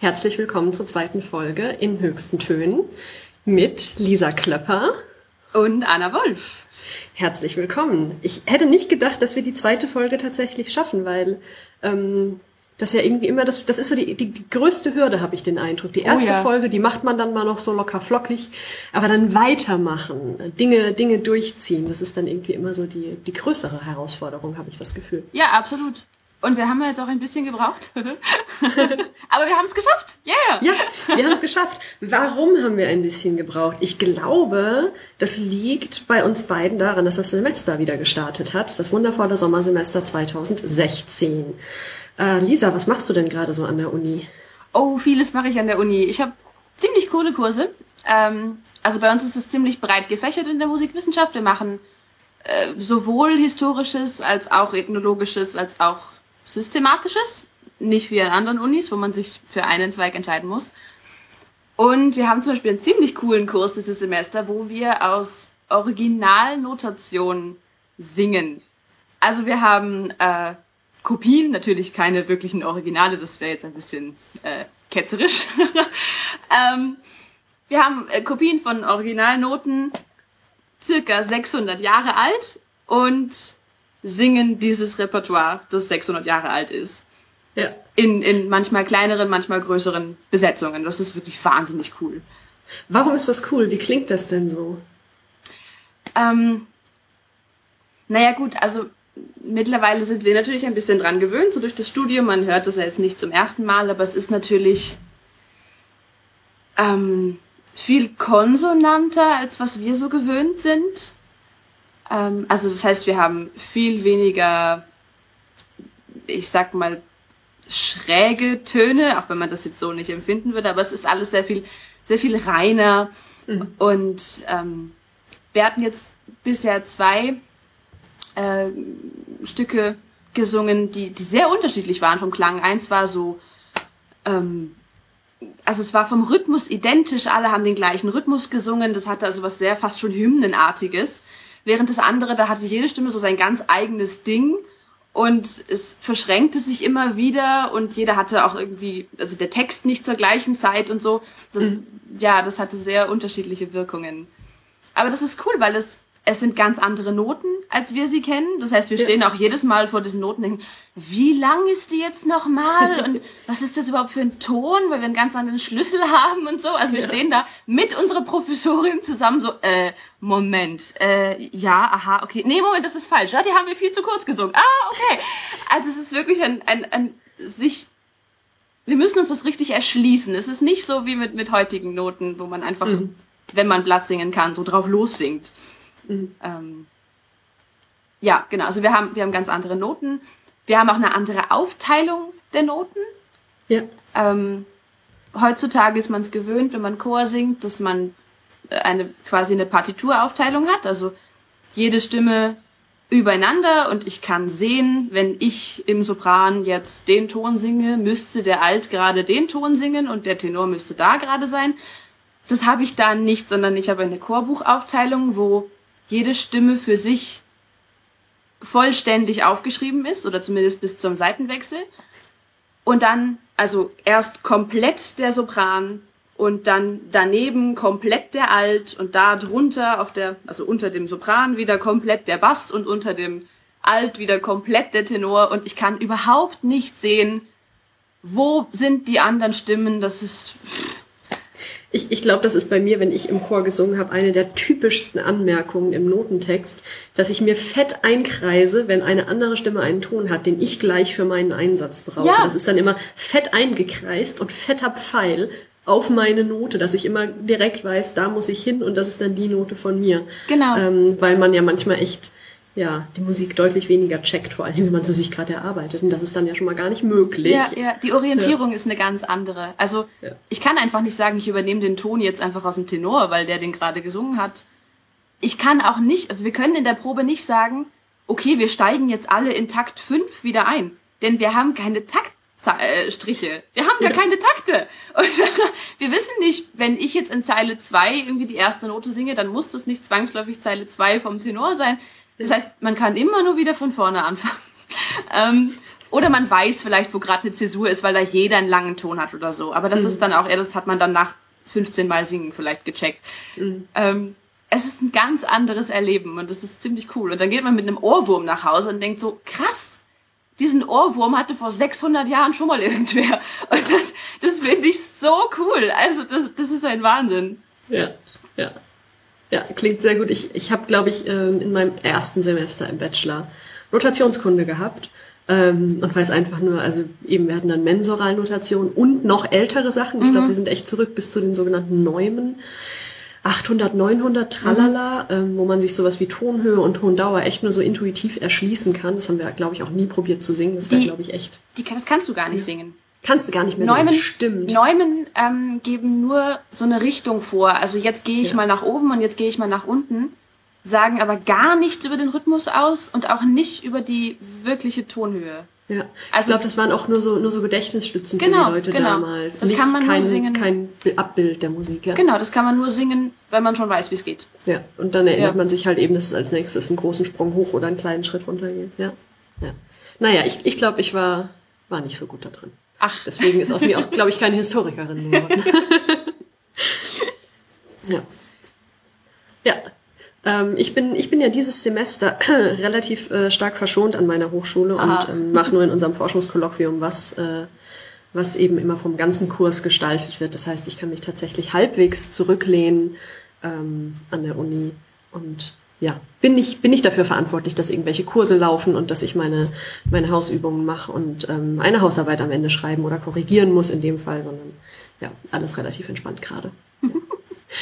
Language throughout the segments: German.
Herzlich willkommen zur zweiten Folge in höchsten Tönen mit Lisa Klöpper und Anna Wolf. Herzlich willkommen. Ich hätte nicht gedacht, dass wir die zweite Folge tatsächlich schaffen, weil ähm, das ja irgendwie immer, das, das ist so die, die, die größte Hürde, habe ich den Eindruck. Die erste oh ja. Folge, die macht man dann mal noch so locker flockig, aber dann weitermachen, Dinge, Dinge durchziehen, das ist dann irgendwie immer so die, die größere Herausforderung, habe ich das Gefühl. Ja, absolut. Und wir haben jetzt auch ein bisschen gebraucht. Aber wir haben es geschafft. Yeah! Ja, wir haben es geschafft. Warum haben wir ein bisschen gebraucht? Ich glaube, das liegt bei uns beiden daran, dass das Semester wieder gestartet hat. Das wundervolle Sommersemester 2016. Äh, Lisa, was machst du denn gerade so an der Uni? Oh, vieles mache ich an der Uni. Ich habe ziemlich coole Kurse. Ähm, also bei uns ist es ziemlich breit gefächert in der Musikwissenschaft. Wir machen äh, sowohl historisches als auch ethnologisches als auch systematisches. Nicht wie an anderen Unis, wo man sich für einen Zweig entscheiden muss. Und wir haben zum Beispiel einen ziemlich coolen Kurs dieses Semester, wo wir aus Originalnotation singen. Also wir haben äh, Kopien, natürlich keine wirklichen Originale, das wäre jetzt ein bisschen äh, ketzerisch. ähm, wir haben äh, Kopien von Originalnoten, circa 600 Jahre alt und singen dieses Repertoire, das 600 Jahre alt ist. Ja. In, in manchmal kleineren, manchmal größeren Besetzungen. Das ist wirklich wahnsinnig cool. Warum ist das cool? Wie klingt das denn so? Ähm, naja gut, also mittlerweile sind wir natürlich ein bisschen dran gewöhnt, so durch das Studium. Man hört das ja jetzt nicht zum ersten Mal, aber es ist natürlich ähm, viel konsonanter, als was wir so gewöhnt sind. Ähm, also das heißt, wir haben viel weniger, ich sag mal, schräge Töne, auch wenn man das jetzt so nicht empfinden würde, aber es ist alles sehr viel, sehr viel reiner. Mhm. Und ähm, wir hatten jetzt bisher zwei äh, Stücke gesungen, die, die sehr unterschiedlich waren vom Klang. Eins war so, ähm, also es war vom Rhythmus identisch, alle haben den gleichen Rhythmus gesungen, das hatte also was sehr fast schon Hymnenartiges. Während das andere, da hatte jede Stimme so sein ganz eigenes Ding und es verschränkte sich immer wieder und jeder hatte auch irgendwie, also der Text nicht zur gleichen Zeit und so. Das, mhm. ja, das hatte sehr unterschiedliche Wirkungen. Aber das ist cool, weil es es sind ganz andere Noten, als wir sie kennen. Das heißt, wir stehen auch jedes Mal vor diesen Noten und denken, wie lang ist die jetzt nochmal? Und was ist das überhaupt für ein Ton? Weil wir einen ganz anderen Schlüssel haben und so. Also wir ja. stehen da mit unserer Professorin zusammen so, äh, Moment, äh, ja, aha, okay. Nee, Moment, das ist falsch. Ja, die haben wir viel zu kurz gesungen. Ah, okay. Also es ist wirklich ein, ein, ein sich wir müssen uns das richtig erschließen. Es ist nicht so wie mit, mit heutigen Noten, wo man einfach, mhm. wenn man Blatt singen kann, so drauf lossingt. Mhm. Ähm, ja, genau. Also wir haben, wir haben ganz andere Noten. Wir haben auch eine andere Aufteilung der Noten. Ja. Ähm, heutzutage ist man es gewöhnt, wenn man Chor singt, dass man äh, eine quasi eine Partituraufteilung hat. Also jede Stimme übereinander und ich kann sehen, wenn ich im Sopran jetzt den Ton singe, müsste der Alt gerade den Ton singen und der Tenor müsste da gerade sein. Das habe ich da nicht, sondern ich habe eine Chorbuchaufteilung, wo jede Stimme für sich vollständig aufgeschrieben ist oder zumindest bis zum Seitenwechsel. Und dann, also erst komplett der Sopran und dann daneben komplett der Alt und da drunter auf der, also unter dem Sopran wieder komplett der Bass und unter dem Alt wieder komplett der Tenor und ich kann überhaupt nicht sehen, wo sind die anderen Stimmen. Das ist, ich, ich glaube, das ist bei mir, wenn ich im Chor gesungen habe, eine der typischsten Anmerkungen im Notentext, dass ich mir fett einkreise, wenn eine andere Stimme einen Ton hat, den ich gleich für meinen Einsatz brauche. Ja. Das ist dann immer fett eingekreist und fetter Pfeil auf meine Note, dass ich immer direkt weiß, da muss ich hin und das ist dann die Note von mir. Genau. Ähm, weil man ja manchmal echt ja, die Musik deutlich weniger checkt, vor allem wenn man sie sich gerade erarbeitet. Und das ist dann ja schon mal gar nicht möglich. Ja, ja, die Orientierung ja. ist eine ganz andere. Also ja. ich kann einfach nicht sagen, ich übernehme den Ton jetzt einfach aus dem Tenor, weil der den gerade gesungen hat. Ich kann auch nicht, wir können in der Probe nicht sagen, okay, wir steigen jetzt alle in Takt 5 wieder ein. Denn wir haben keine Taktstriche. Wir haben gar ja. keine Takte. Und wir wissen nicht, wenn ich jetzt in Zeile 2 irgendwie die erste Note singe, dann muss das nicht zwangsläufig Zeile 2 vom Tenor sein. Das heißt, man kann immer nur wieder von vorne anfangen. ähm, Oder man weiß vielleicht, wo gerade eine Zäsur ist, weil da jeder einen langen Ton hat oder so. Aber das mhm. ist dann auch eher, das hat man dann nach 15 Mal singen vielleicht gecheckt. Mhm. Ähm, es ist ein ganz anderes Erleben und das ist ziemlich cool. Und dann geht man mit einem Ohrwurm nach Hause und denkt so, krass, diesen Ohrwurm hatte vor 600 Jahren schon mal irgendwer. Und das, das finde ich so cool. Also das, das ist ein Wahnsinn. Ja, ja. Ja, klingt sehr gut. Ich, ich habe, glaube ich, ähm, in meinem ersten Semester im Bachelor Rotationskunde gehabt ähm, und weiß einfach nur, also eben, wir hatten dann Mensoralnotation und noch ältere Sachen. Ich mhm. glaube, wir sind echt zurück bis zu den sogenannten Neumen. 800, 900 Tralala, mhm. ähm, wo man sich sowas wie Tonhöhe und Tondauer echt nur so intuitiv erschließen kann. Das haben wir, glaube ich, auch nie probiert zu singen. Das wäre, glaube ich, echt. Die, das kannst du gar nicht ja. singen. Kannst du gar nicht mehr Neumen. Stimmt. Neumen ähm, geben nur so eine Richtung vor. Also jetzt gehe ich ja. mal nach oben und jetzt gehe ich mal nach unten sagen aber gar nichts über den Rhythmus aus und auch nicht über die wirkliche Tonhöhe. Ja, also, ich glaube, das waren auch nur so, nur so Gedächtnisstützen genau, für die Leute genau. damals. Das Nicht kann man kein, nur singen. Kein Abbild der Musik, ja. Genau, das kann man nur singen, wenn man schon weiß, wie es geht. Ja, und dann erinnert ja. man sich halt eben, dass es als nächstes einen großen Sprung hoch oder einen kleinen Schritt runter geht. Ja, ja. Naja, ich, ich glaube, ich war, war nicht so gut da drin. Ach. Deswegen ist aus mir auch, glaube ich, keine Historikerin geworden. ja. Ja, ähm, ich, bin, ich bin ja dieses Semester relativ äh, stark verschont an meiner Hochschule Aha. und ähm, mache nur in unserem Forschungskolloquium was, äh, was eben immer vom ganzen Kurs gestaltet wird. Das heißt, ich kann mich tatsächlich halbwegs zurücklehnen ähm, an der Uni und ja, bin ich, bin ich dafür verantwortlich, dass irgendwelche Kurse laufen und dass ich meine, meine Hausübungen mache und ähm, eine Hausarbeit am Ende schreiben oder korrigieren muss in dem Fall, sondern ja, alles relativ entspannt gerade. Nein.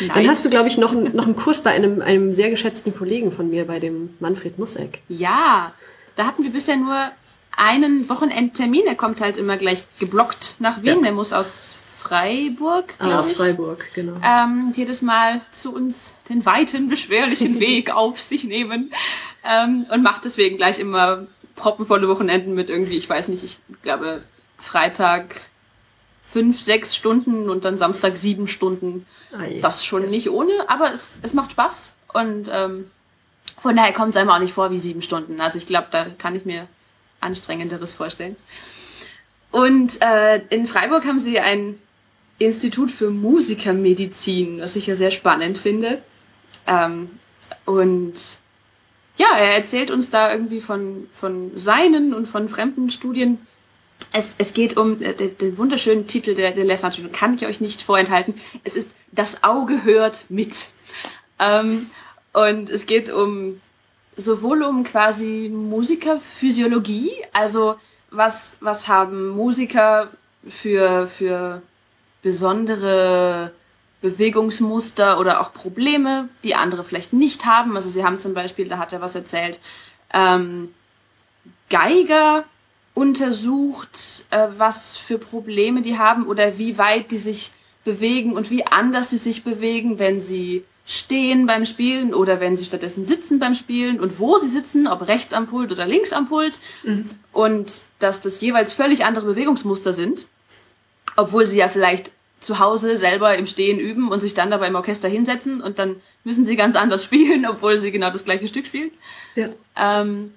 Dann hast du, glaube ich, noch, noch einen Kurs bei einem, einem sehr geschätzten Kollegen von mir, bei dem Manfred Mussek. Ja, da hatten wir bisher nur einen Wochenendtermin. Er kommt halt immer gleich geblockt nach Wien. Ja. Der muss aus Freiburg, ah, aus ich, Freiburg, genau. Ähm, jedes Mal zu uns den weiten, beschwerlichen Weg auf sich nehmen ähm, und macht deswegen gleich immer proppenvolle Wochenenden mit irgendwie, ich weiß nicht, ich glaube Freitag fünf, sechs Stunden und dann Samstag sieben Stunden. Ah, das schon nicht ohne, aber es, es macht Spaß. Und ähm, von daher kommt es einem auch nicht vor wie sieben Stunden. Also ich glaube, da kann ich mir anstrengenderes vorstellen. Und äh, in Freiburg haben sie ein Institut für Musikermedizin, was ich ja sehr spannend finde. Ähm, und ja, er erzählt uns da irgendwie von, von seinen und von fremden Studien es, es geht um äh, den, den wunderschönen Titel der, der Lehrveranstaltung, kann ich euch nicht vorenthalten. Es ist Das Auge hört mit. Ähm, und es geht um sowohl um quasi Musikerphysiologie, also was, was haben Musiker für, für besondere Bewegungsmuster oder auch Probleme, die andere vielleicht nicht haben. Also sie haben zum Beispiel, da hat er was erzählt, ähm, Geiger untersucht, äh, was für Probleme die haben oder wie weit die sich bewegen und wie anders sie sich bewegen, wenn sie stehen beim Spielen oder wenn sie stattdessen sitzen beim Spielen und wo sie sitzen, ob rechts am Pult oder links am Pult. Mhm. Und dass das jeweils völlig andere Bewegungsmuster sind, obwohl sie ja vielleicht zu Hause selber im Stehen üben und sich dann dabei im Orchester hinsetzen und dann müssen sie ganz anders spielen, obwohl sie genau das gleiche Stück spielen. Ja. Ähm,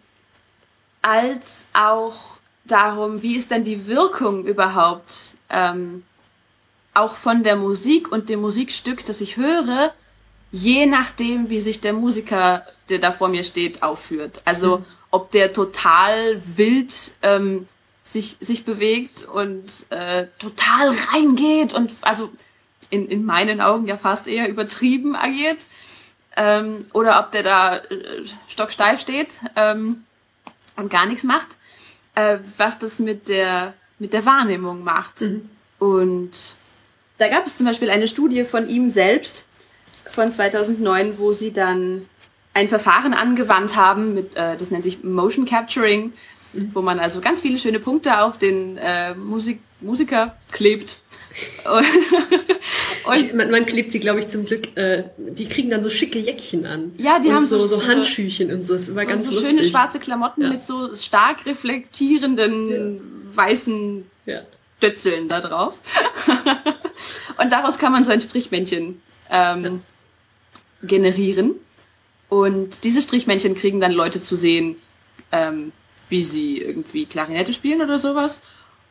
als auch darum, wie ist denn die Wirkung überhaupt ähm, auch von der Musik und dem Musikstück, das ich höre, je nachdem, wie sich der Musiker, der da vor mir steht, aufführt. Also mhm. ob der total wild ähm, sich, sich bewegt und äh, total reingeht und also in, in meinen Augen ja fast eher übertrieben agiert. Ähm, oder ob der da äh, stocksteif steht ähm, und gar nichts macht äh, was das mit der, mit der Wahrnehmung macht. Mhm. Und da gab es zum Beispiel eine Studie von ihm selbst von 2009, wo sie dann ein Verfahren angewandt haben, mit, äh, das nennt sich Motion Capturing, mhm. wo man also ganz viele schöne Punkte auf den äh, Musik Musiker klebt und man, man, klebt sie, glaube ich, zum Glück, äh, die kriegen dann so schicke Jäckchen an. Ja, die haben so, so, so Handschüchen und so. Das war so, ganz so lustig. schöne schwarze Klamotten ja. mit so stark reflektierenden ja. weißen ja. Dötzeln da drauf. und daraus kann man so ein Strichmännchen ähm, generieren. Und diese Strichmännchen kriegen dann Leute zu sehen, ähm, wie sie irgendwie Klarinette spielen oder sowas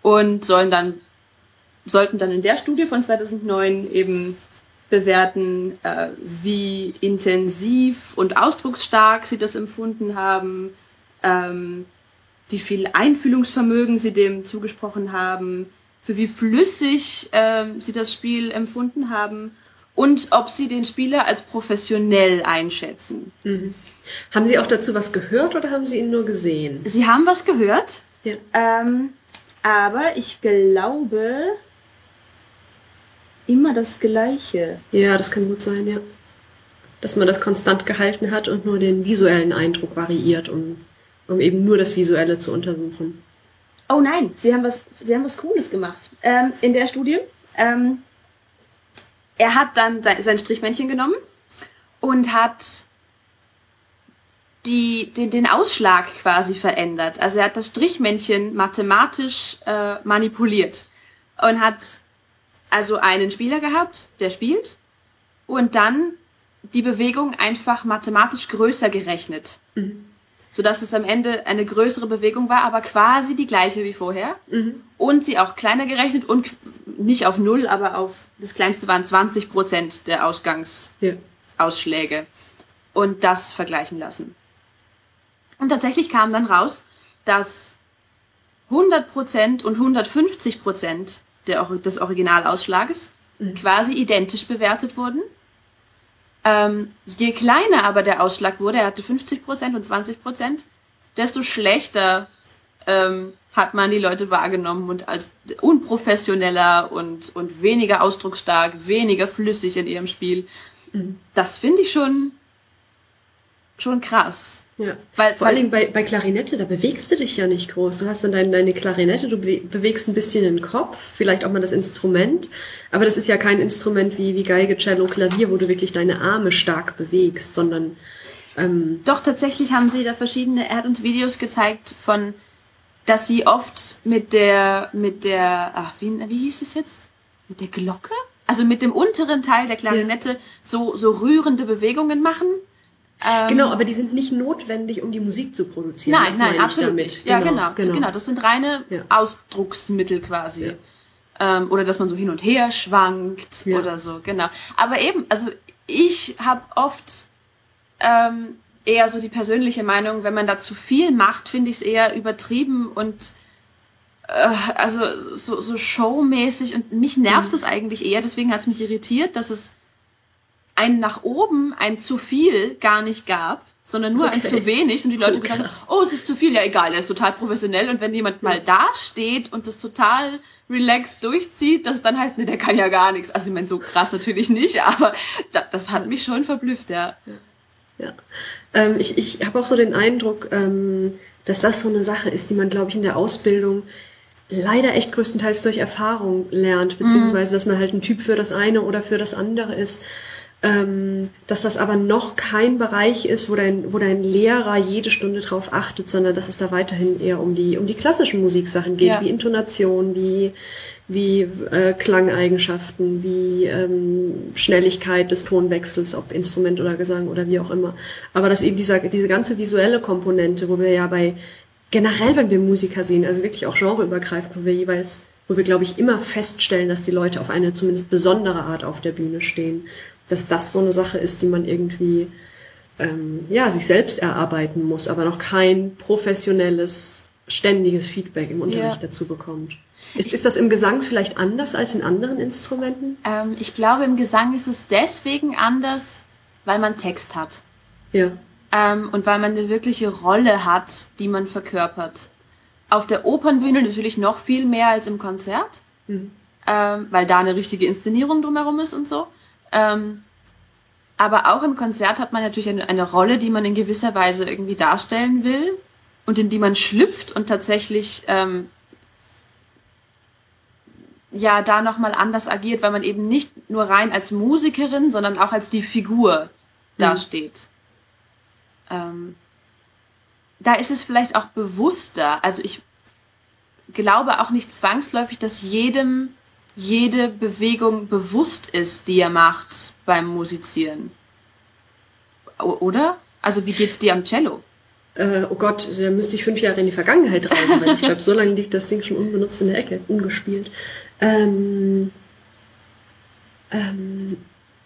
und sollen dann sollten dann in der Studie von 2009 eben bewerten, äh, wie intensiv und ausdrucksstark sie das empfunden haben, ähm, wie viel Einfühlungsvermögen sie dem zugesprochen haben, für wie flüssig äh, sie das Spiel empfunden haben und ob sie den Spieler als professionell einschätzen. Mhm. Haben Sie auch dazu was gehört oder haben Sie ihn nur gesehen? Sie haben was gehört, Ja. ähm, aber ich glaube immer das Gleiche. Ja, das kann gut sein, ja. Dass man das konstant gehalten hat und nur den visuellen Eindruck variiert, um, um eben nur das Visuelle zu untersuchen. Oh nein, sie haben was, sie haben was Cooles gemacht. Ähm, in der Studie. Ähm, er hat dann sein, sein Strichmännchen genommen und hat die, den, den Ausschlag quasi verändert. Also er hat das Strichmännchen mathematisch äh, manipuliert und hat also einen Spieler gehabt, der spielt und dann die Bewegung einfach mathematisch größer gerechnet. Sodass es am Ende eine größere Bewegung war, aber quasi die gleiche wie vorher. Und sie auch kleiner gerechnet und nicht auf null, aber auf das kleinste waren 20 Prozent der Ausgangsausschläge. Ja. Und das vergleichen lassen. Und tatsächlich kam dann raus, dass 100% und 150% der, des Originalausschlages quasi identisch bewertet wurden. Ähm, je kleiner aber der Ausschlag wurde, er hatte 50% und 20%, desto schlechter ähm, hat man die Leute wahrgenommen und als unprofessioneller und, und weniger ausdrucksstark, weniger flüssig in ihrem Spiel. Das finde ich schon, schon krass. Ja. Weil- Vor allen Dingen bei, bei Klarinette, da bewegst du dich ja nicht groß. Du hast dann deine, deine Klarinette, du be bewegst ein bisschen den Kopf, vielleicht auch mal das Instrument, aber das ist ja kein Instrument wie, wie Geige, Cello, Klavier, wo du wirklich deine Arme stark bewegst, sondern ähm, Doch, tatsächlich haben sie da verschiedene, er hat uns Videos gezeigt von, dass sie oft mit der, mit der, ach, wie, wie hieß es jetzt? Mit der Glocke? Also mit dem unteren Teil der Klarinette so, so rührende Bewegungen machen. Ähm, genau, aber die sind nicht notwendig, um die Musik zu produzieren. Nein, Das nein, absolut nicht. Ja, genau, genau. Das sind reine Ja. Ausdrucksmittel quasi. Ja. Ähm, oder dass man so hin und her schwankt Ja. oder so, genau. Aber eben, also ich habe oft ähm, eher so die persönliche Meinung, wenn man da zu viel macht, finde ich es eher übertrieben und äh, also so, so showmäßig und mich nervt es eigentlich eher, deswegen hat es mich irritiert, dass es ein nach oben, ein zu viel gar nicht gab, sondern nur ein Okay. zu wenig und die Leute Oh, gesagt haben, oh, es ist zu viel, ja egal, er ist total professionell und wenn jemand mal da steht und das total relaxed durchzieht, das dann heißt, nee, der kann ja gar nichts. Also ich meine, so krass natürlich nicht, aber da, das hat mich schon verblüfft, ja. Ja. Ähm, ich ich habe auch so den Eindruck, ähm, dass das so eine Sache ist, die man, glaube ich, in der Ausbildung leider echt größtenteils durch Erfahrung lernt, beziehungsweise dass man halt ein Typ für das eine oder für das andere ist. Ähm, dass das aber noch kein Bereich ist, wo dein, wo dein Lehrer jede Stunde drauf achtet, sondern dass es da weiterhin eher um die, um die klassischen Musiksachen geht, Ja. wie Intonation, wie, wie äh, Klangeigenschaften, wie ähm, Schnelligkeit des Tonwechsels, ob Instrument oder Gesang oder wie auch immer. Aber dass eben dieser, diese ganze visuelle Komponente, wo wir ja bei generell, wenn wir Musiker sehen, also wirklich auch genreübergreifend, wo wir jeweils, wo wir, glaube ich, immer feststellen, dass die Leute auf eine zumindest besondere Art auf der Bühne stehen, dass das so eine Sache ist, die man irgendwie ähm, ja, sich selbst erarbeiten muss, aber noch kein professionelles, ständiges Feedback im Unterricht Ja. dazu bekommt. Ist, ist das im Gesang vielleicht anders als in anderen Instrumenten? Ähm, ich glaube, im Gesang ist es deswegen anders, weil man Text hat. Ja. ähm, und weil man eine wirkliche Rolle hat, die man verkörpert. Auf der Opernbühne natürlich noch viel mehr als im Konzert, ähm, weil da eine richtige Inszenierung drumherum ist und so. Ähm, aber auch im Konzert hat man natürlich eine, eine Rolle, die man in gewisser Weise irgendwie darstellen will und in die man schlüpft und tatsächlich ähm, ja da nochmal anders agiert, weil man eben nicht nur rein als Musikerin, sondern auch als die Figur dasteht. Ähm, da ist es vielleicht auch bewusster. Also ich glaube auch nicht zwangsläufig, dass jedem jede Bewegung bewusst ist, die er macht beim Musizieren. O- Oder? Also wie geht's dir am Cello? Äh, oh Gott, da müsste ich fünf Jahre in die Vergangenheit reisen, weil ich glaube, so lange liegt das Ding schon unbenutzt in der Ecke, ungespielt. Ähm, ähm,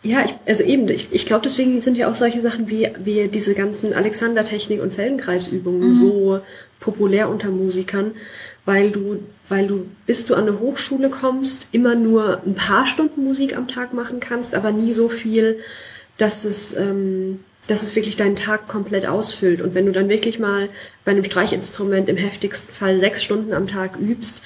ja, ich, also eben, ich, ich glaube, deswegen sind ja auch solche Sachen wie, wie diese ganzen Alexander-Technik- und Feldenkreisübungen mhm. so populär unter Musikern, weil du, weil du, bis du an eine Hochschule kommst, immer nur ein paar Stunden Musik am Tag machen kannst, aber nie so viel, dass es, ähm, dass es wirklich deinen Tag komplett ausfüllt. Und wenn du dann wirklich mal bei einem Streichinstrument im heftigsten Fall sechs Stunden am Tag übst,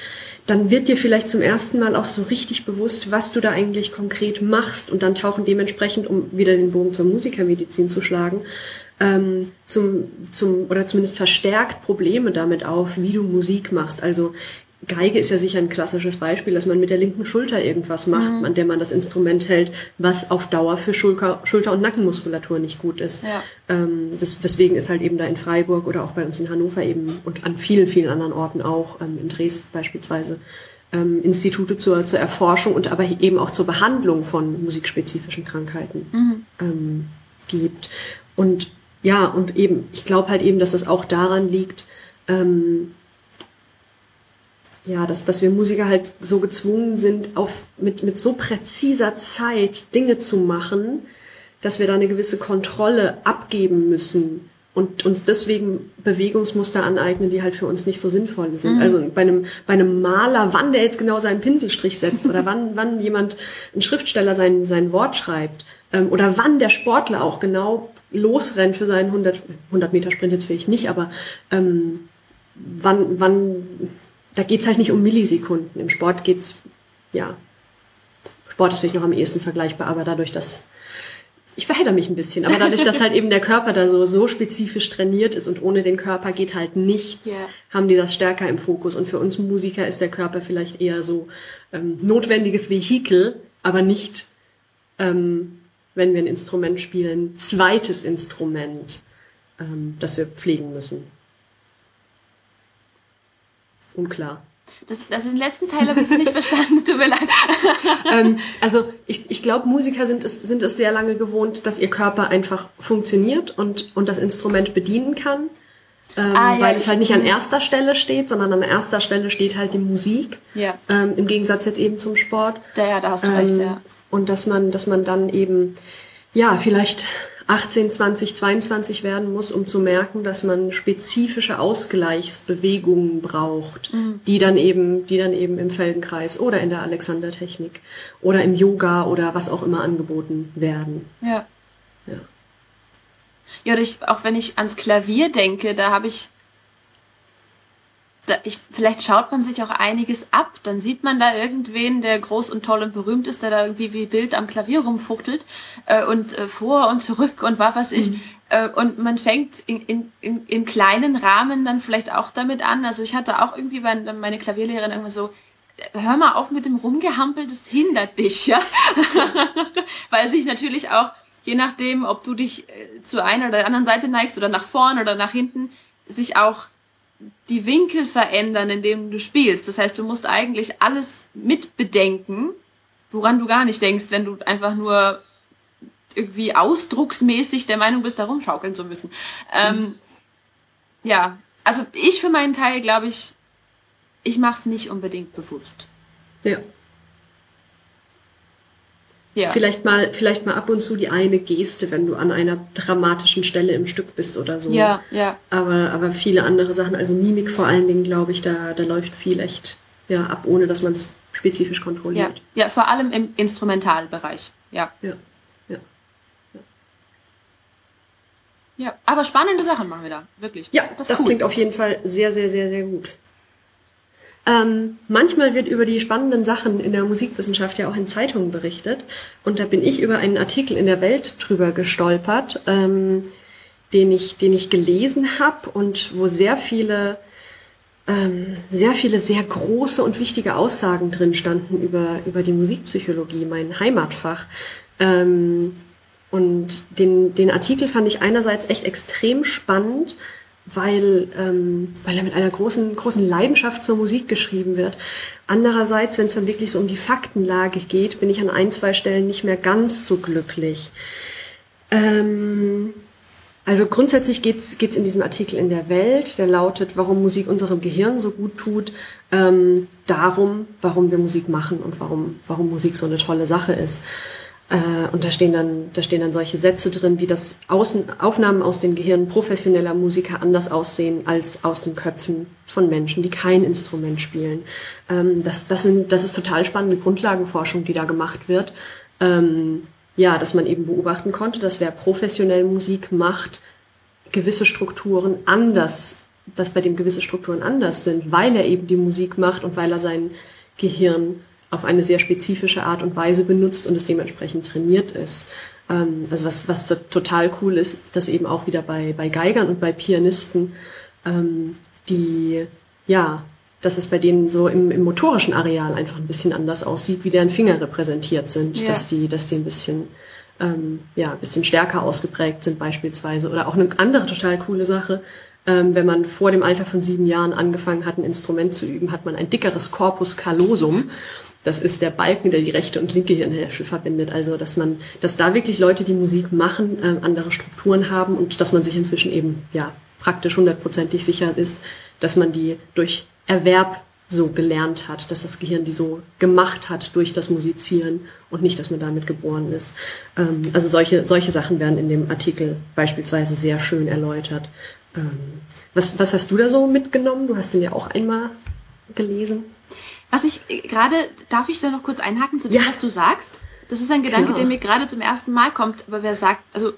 dann wird dir vielleicht zum ersten Mal auch so richtig bewusst, was du da eigentlich konkret machst und dann tauchen dementsprechend, um wieder den Bogen zur Musikermedizin zu schlagen, ähm, zum, zum, oder zumindest verstärkt Probleme damit auf, wie du Musik machst. Also Geige ist ja sicher ein klassisches Beispiel, dass man mit der linken Schulter irgendwas macht, mhm. an der man das Instrument hält, was auf Dauer für Schulter, Schulter- und Nackenmuskulatur nicht gut ist. Ja. Ähm, das, deswegen ist halt eben da in Freiburg oder auch bei uns in Hannover eben und an vielen, vielen anderen Orten auch, ähm, in Dresden beispielsweise, ähm, Institute zur, zur Erforschung und aber eben auch zur Behandlung von musikspezifischen Krankheiten mhm. ähm, gibt. Und ja, und eben, ich glaube halt eben, dass das auch daran liegt, ähm, ja, dass, dass wir Musiker halt so gezwungen sind, auf, mit, mit so präziser Zeit Dinge zu machen, dass wir da eine gewisse Kontrolle abgeben müssen und uns deswegen Bewegungsmuster aneignen, die halt für uns nicht so sinnvoll sind. Mhm. Also bei einem, bei einem Maler, wann der jetzt genau seinen Pinselstrich setzt oder wann, wann jemand, ein Schriftsteller sein, sein Wort schreibt ähm, oder wann der Sportler auch genau losrennt für seinen 100, 100 Meter Sprint jetzt vielleicht nicht, aber ähm, wann, wann da geht's halt nicht um Millisekunden. Im Sport geht's, ja, Sport ist vielleicht noch am ehesten vergleichbar, aber dadurch, dass ich verhedder mich ein bisschen, aber dadurch, dass halt eben der Körper da so, so spezifisch trainiert ist und ohne den Körper geht halt nichts, yeah. haben die das stärker im Fokus. Und für uns Musiker ist der Körper vielleicht eher so ähm, notwendiges Vehikel, aber nicht, ähm, wenn wir ein Instrument spielen, zweites Instrument, ähm, das wir pflegen müssen unklar. Das, das den letzten Teil habe ich nicht verstanden, tut mir leid. ähm, also ich, ich glaube, Musiker sind es, sind es sehr lange gewohnt, dass ihr Körper einfach funktioniert und, und das Instrument bedienen kann. Ähm, ah, ja, weil es halt nicht an erster Stelle steht, sondern an erster Stelle steht halt die Musik. Ja. Ähm, Im Gegensatz jetzt eben zum Sport. Ja, ja da hast du recht, ähm, ja. Und dass man, dass man dann eben, ja, vielleicht 18, 20, 22 werden muss, um zu merken, dass man spezifische Ausgleichsbewegungen braucht, mhm. die dann eben, die dann eben im Feldenkreis oder in der Alexander-Technik oder im Yoga oder was auch immer angeboten werden. Ja. Ja. Ja, ich, auch wenn ich ans Klavier denke, da habe ich da, ich, vielleicht schaut man sich auch einiges ab. Dann sieht man da irgendwen, der groß und toll und berühmt ist, der da irgendwie wie wild am Klavier rumfuchtelt äh, und äh, vor und zurück und was weiß ich. Mhm. Äh, und man fängt in, in, in, in kleinen Rahmen dann vielleicht auch damit an. Also ich hatte auch irgendwie bei, meine Klavierlehrerin irgendwann so, hör mal auf mit dem Rumgehampel, das hindert dich, ja. Weil sich natürlich auch, je nachdem, ob du dich äh, zu einer oder der anderen Seite neigst oder nach vorn oder nach hinten, sich auch die Winkel verändern, in denen du spielst. Das heißt, du musst eigentlich alles mitbedenken, woran du gar nicht denkst, wenn du einfach nur irgendwie ausdrucksmäßig der Meinung bist, da rumschaukeln zu müssen. Ähm. Ja, also ich für meinen Teil glaube ich, ich mache es nicht unbedingt bewusst. Ja. Ja. Vielleicht mal, vielleicht mal ab und zu die eine Geste, wenn du an einer dramatischen Stelle im Stück bist oder so. Ja, ja. Aber, aber viele andere Sachen, also Mimik vor allen Dingen, glaube ich, da, da läuft viel echt ja, ab, ohne dass man es spezifisch kontrolliert. Ja. ja, vor allem im Instrumentalbereich. Ja. Ja. Ja. ja. ja. aber spannende Sachen machen wir da, wirklich. Ja, das, das cool. klingt auf jeden Fall sehr, sehr, sehr, sehr gut. Ähm, manchmal wird über die spannenden Sachen in der Musikwissenschaft ja auch in Zeitungen berichtet. Und da bin ich über einen Artikel in der Welt drüber gestolpert, ähm, den ich, den ich gelesen habe und wo sehr viele, ähm, sehr viele sehr große und wichtige Aussagen drin standen über, über die Musikpsychologie, mein Heimatfach. Ähm, und den, den Artikel fand ich einerseits echt extrem spannend, weil, ähm, weil er mit einer großen, großen Leidenschaft zur Musik geschrieben wird. Andererseits, wenn es dann wirklich so um die Faktenlage geht, bin ich an ein, zwei Stellen nicht mehr ganz so glücklich. Ähm, Also grundsätzlich geht's geht's in diesem Artikel in der Welt, der lautet, warum Musik unserem Gehirn so gut tut, ähm, darum, warum wir Musik machen und warum, warum Musik so eine tolle Sache ist. Äh, und da stehen dann, da stehen dann solche Sätze drin, wie das Außen, Aufnahmen aus den Gehirnen professioneller Musiker anders aussehen als aus den Köpfen von Menschen, die kein Instrument spielen. Ähm, das, das sind, das ist total spannende Grundlagenforschung, die da gemacht wird. Ähm, ja, dass man eben beobachten konnte, dass wer professionell Musik macht, gewisse Strukturen anders, dass bei dem gewisse Strukturen anders sind, weil er eben die Musik macht und weil er sein Gehirn auf eine sehr spezifische Art und Weise benutzt und es dementsprechend trainiert ist. Ähm, also was, was total cool ist, dass eben auch wieder bei, bei Geigern und bei Pianisten, ähm, die, ja, dass es bei denen so im, im motorischen Areal einfach ein bisschen anders aussieht, wie deren Finger repräsentiert sind, ja. dass die, dass die ein bisschen, ähm, ja, ein bisschen stärker ausgeprägt sind beispielsweise. Oder auch eine andere total coole Sache, ähm, wenn man vor dem Alter von sieben Jahren angefangen hat, ein Instrument zu üben, hat man ein dickeres Corpus callosum. Das ist der Balken, der die rechte und linke Hirnhälfte verbindet. Also, dass man, dass da wirklich Leute, die Musik machen, äh, andere Strukturen haben und dass man sich inzwischen eben, ja, praktisch hundertprozentig sicher ist, dass man die durch Erwerb so gelernt hat, dass das Gehirn die so gemacht hat durch das Musizieren und nicht, dass man damit geboren ist. Ähm, also solche, solche Sachen werden in dem Artikel beispielsweise sehr schön erläutert. Ähm, was, was hast du da so mitgenommen? Du hast ihn ja auch einmal gelesen. Was ich äh, gerade, darf ich da noch kurz einhaken zu dem, ja. was du sagst? Das ist ein Gedanke, Klar. der mir gerade zum ersten Mal kommt, aber wer sagt, also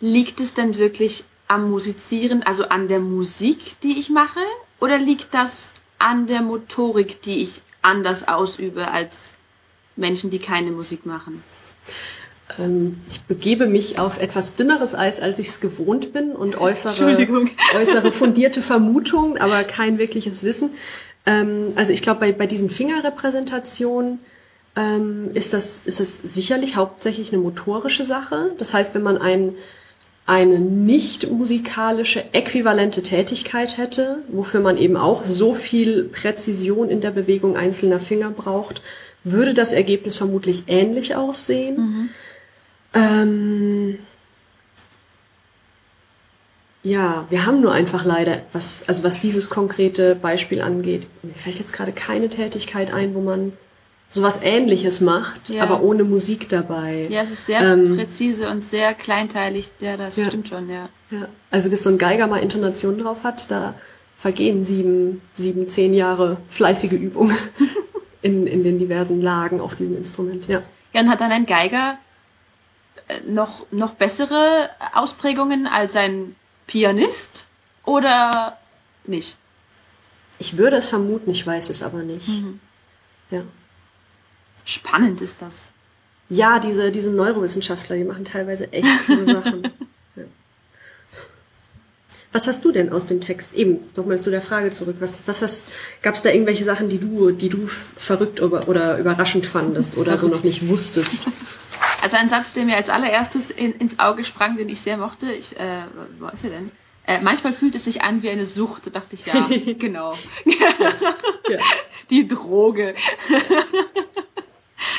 liegt es denn wirklich am Musizieren, also an der Musik, die ich mache? Oder liegt das an der Motorik, die ich anders ausübe als Menschen, die keine Musik machen? Ähm, ich begebe mich auf etwas dünneres Eis, als ich es gewohnt bin und äußere, äußere fundierte Vermutungen, aber kein wirkliches Wissen. Ähm, also ich glaube, bei, bei diesen Fingerrepräsentationen ähm, ist, das, ist das sicherlich hauptsächlich eine motorische Sache. Das heißt, wenn man ein, eine nicht musikalische äquivalente Tätigkeit hätte, wofür man eben auch so viel Präzision in der Bewegung einzelner Finger braucht, würde das Ergebnis vermutlich ähnlich aussehen. Mhm. Ähm, ja, wir haben nur einfach leider, was, also was dieses konkrete Beispiel angeht, mir fällt jetzt gerade keine Tätigkeit ein, wo man sowas ähnliches macht, ja. aber ohne Musik dabei. Ja, es ist sehr ähm, präzise und sehr kleinteilig, ja, das ja. stimmt schon, ja. ja. Also bis so ein Geiger mal Intonation drauf hat, da vergehen sieben, sieben, zehn Jahre fleißige Übung in, in den diversen Lagen auf diesem Instrument, ja. Ja, und hat dann ein Geiger äh, noch, noch bessere Ausprägungen als ein Pianist oder nicht? Ich würde es vermuten, ich weiß es aber nicht. Mhm. Ja. Spannend ist das. Ja, diese, diese Neurowissenschaftler, die machen teilweise echt coole Sachen. Ja. Was hast du denn aus dem Text? Eben, nochmal zu der Frage zurück. Was, was hast, gab es da irgendwelche Sachen, die du, die du verrückt oder, oder überraschend fandest oder so noch nicht wusstest? Also ein Satz, der mir als allererstes in, ins Auge sprang, den ich sehr mochte, ich, äh, wo ist er denn? Äh, manchmal fühlt es sich an wie eine Sucht, da dachte ich, ja, genau. ja. Die Droge.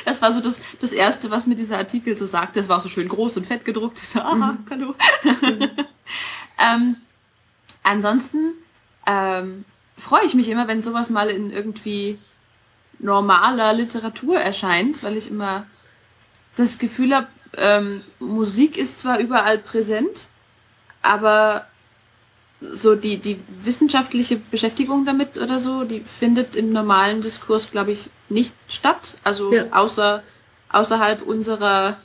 das war so das, das Erste, was mir dieser Artikel so sagte. Das war so schön groß und fett gedruckt. Ich so, aha, mhm. hallo. ähm, ansonsten ähm, freue ich mich immer, wenn sowas mal in irgendwie normaler Literatur erscheint, weil ich immer das Gefühl habe, ähm, Musik ist zwar überall präsent, aber so die, die wissenschaftliche Beschäftigung damit oder so, die findet im normalen Diskurs, glaube ich, nicht statt. Also ja. außer außerhalb unserer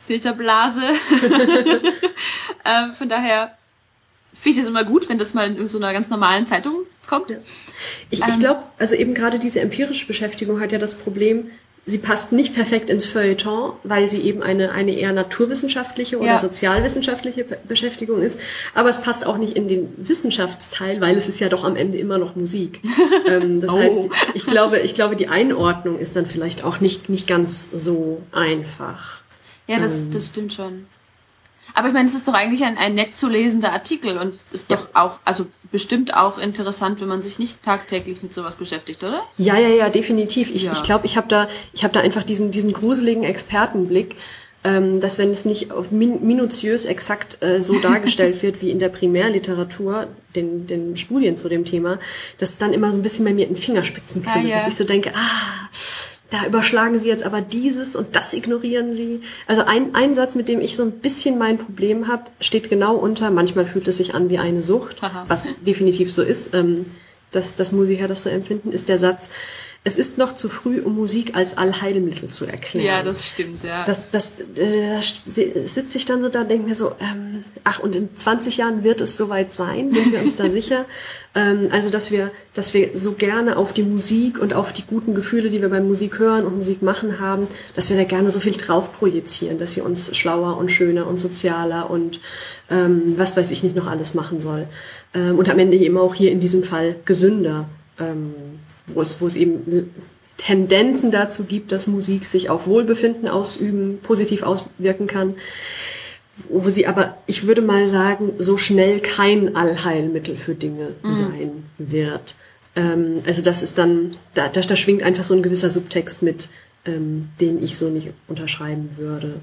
Filterblase. ähm, von daher finde ich das immer gut, wenn das mal in so einer ganz normalen Zeitung kommt. Ja. Ich, ähm, ich glaube, also eben gerade diese empirische Beschäftigung hat ja das Problem, sie passt nicht perfekt ins Feuilleton, weil sie eben eine, eine eher naturwissenschaftliche oder ja. sozialwissenschaftliche Beschäftigung ist. Aber es passt auch nicht in den Wissenschaftsteil, weil es ist ja doch am Ende immer noch Musik. ähm, das oh. heißt, ich glaube, ich glaube, die Einordnung ist dann vielleicht auch nicht, nicht ganz so einfach. Ja, das, ähm, das stimmt schon. Aber ich meine, es ist doch eigentlich ein, ein nett zu lesender Artikel und ist ja. doch auch, also bestimmt auch interessant, wenn man sich nicht tagtäglich mit sowas beschäftigt, oder? Ja, ja, ja, definitiv. Ich glaube, ja. ich, glaub, ich habe da, ich habe da einfach diesen, diesen gruseligen Expertenblick. ähm, dass wenn es nicht auf min minutiös exakt äh, so dargestellt wird wie in der Primärliteratur, den, den Studien zu dem Thema, dass es dann immer so ein bisschen bei mir in Fingerspitzen kribbelt, Ah, ja. dass ich so denke, ah, da überschlagen sie jetzt aber dieses und das ignorieren sie. Also ein, ein Satz, mit dem ich so ein bisschen mein Problem habe, steht genau unter, manchmal fühlt es sich an wie eine Sucht, Haha. was definitiv so ist, ähm, dass, dass Musiker das so empfinden, ist der Satz, es ist noch zu früh, um Musik als Allheilmittel zu erklären. Ja, das stimmt, ja. Das, das, äh, da sitze ich dann so da und denke mir so, ähm, ach, und in 20 Jahren wird es soweit sein, sind wir uns da sicher? Ähm, also, dass wir, dass wir so gerne auf die Musik und auf die guten Gefühle, die wir beim Musik hören und Musik machen haben, dass wir da gerne so viel drauf projizieren, dass sie uns schlauer und schöner und sozialer und ähm, was weiß ich nicht noch alles machen soll. Ähm, und am Ende eben auch hier in diesem Fall gesünder. Ähm, wo es, wo es eben Tendenzen dazu gibt, dass Musik sich auf Wohlbefinden ausüben, positiv auswirken kann, wo sie aber, ich würde mal sagen, so schnell kein Allheilmittel für Dinge sein wird. Ähm, also das ist dann, da, da, da schwingt einfach so ein gewisser Subtext mit, ähm, den ich so nicht unterschreiben würde.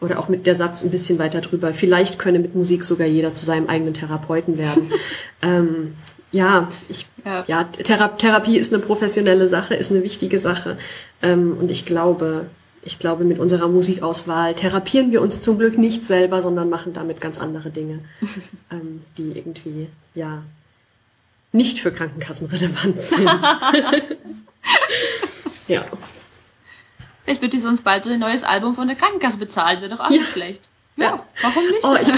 Oder auch mit der Satz ein bisschen weiter drüber. Vielleicht könne mit Musik sogar jeder zu seinem eigenen Therapeuten werden. ähm, ja, ich, Ja. ja, Thera Therapie ist eine professionelle Sache, ist eine wichtige Sache. Ähm, und ich glaube, ich glaube, mit unserer Musikauswahl therapieren wir uns zum Glück nicht selber, sondern machen damit ganz andere Dinge, ähm, die irgendwie, ja, nicht für Krankenkassen relevant sind. ja. Vielleicht wird die sonst bald ein neues Album von der Krankenkasse bezahlt, wäre doch auch Ja. nicht schlecht. Ja. warum nicht? Oh, ich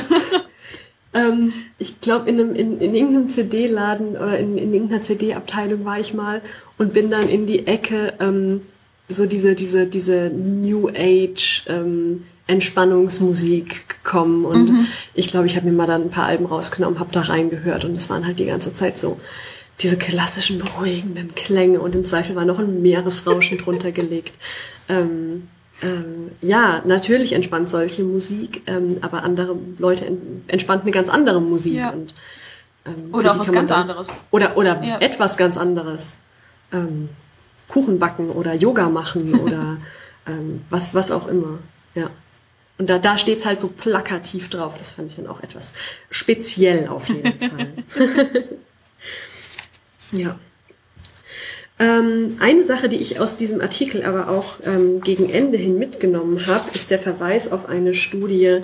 ähm, ich glaube, in, einem, in, in irgendeinem CD-Laden oder in, in irgendeiner CD-Abteilung war ich mal und bin dann in die Ecke ähm, so diese, diese, diese New Age ähm, Entspannungsmusik gekommen und ich glaube, ich habe mir mal dann ein paar Alben rausgenommen, habe da reingehört und es waren halt die ganze Zeit so diese klassischen beruhigenden Klänge und im Zweifel war noch ein Meeresrauschen drunter gelegt. Ähm, ähm, ja, natürlich entspannt solche Musik, ähm, aber andere Leute en entspannt eine ganz andere Musik. Ja. Und, ähm, Oder auch was ganz dann- anderes. Oder, oder Ja. etwas ganz anderes. Ähm, Kuchen backen oder Yoga machen oder ähm, was, was auch immer. Ja. Und da, da steht's halt so plakativ drauf. Das fand ich dann auch etwas speziell auf jeden Fall. ja. Ähm, eine Sache, die ich aus diesem Artikel aber auch ähm, gegen Ende hin mitgenommen habe, ist der Verweis auf eine Studie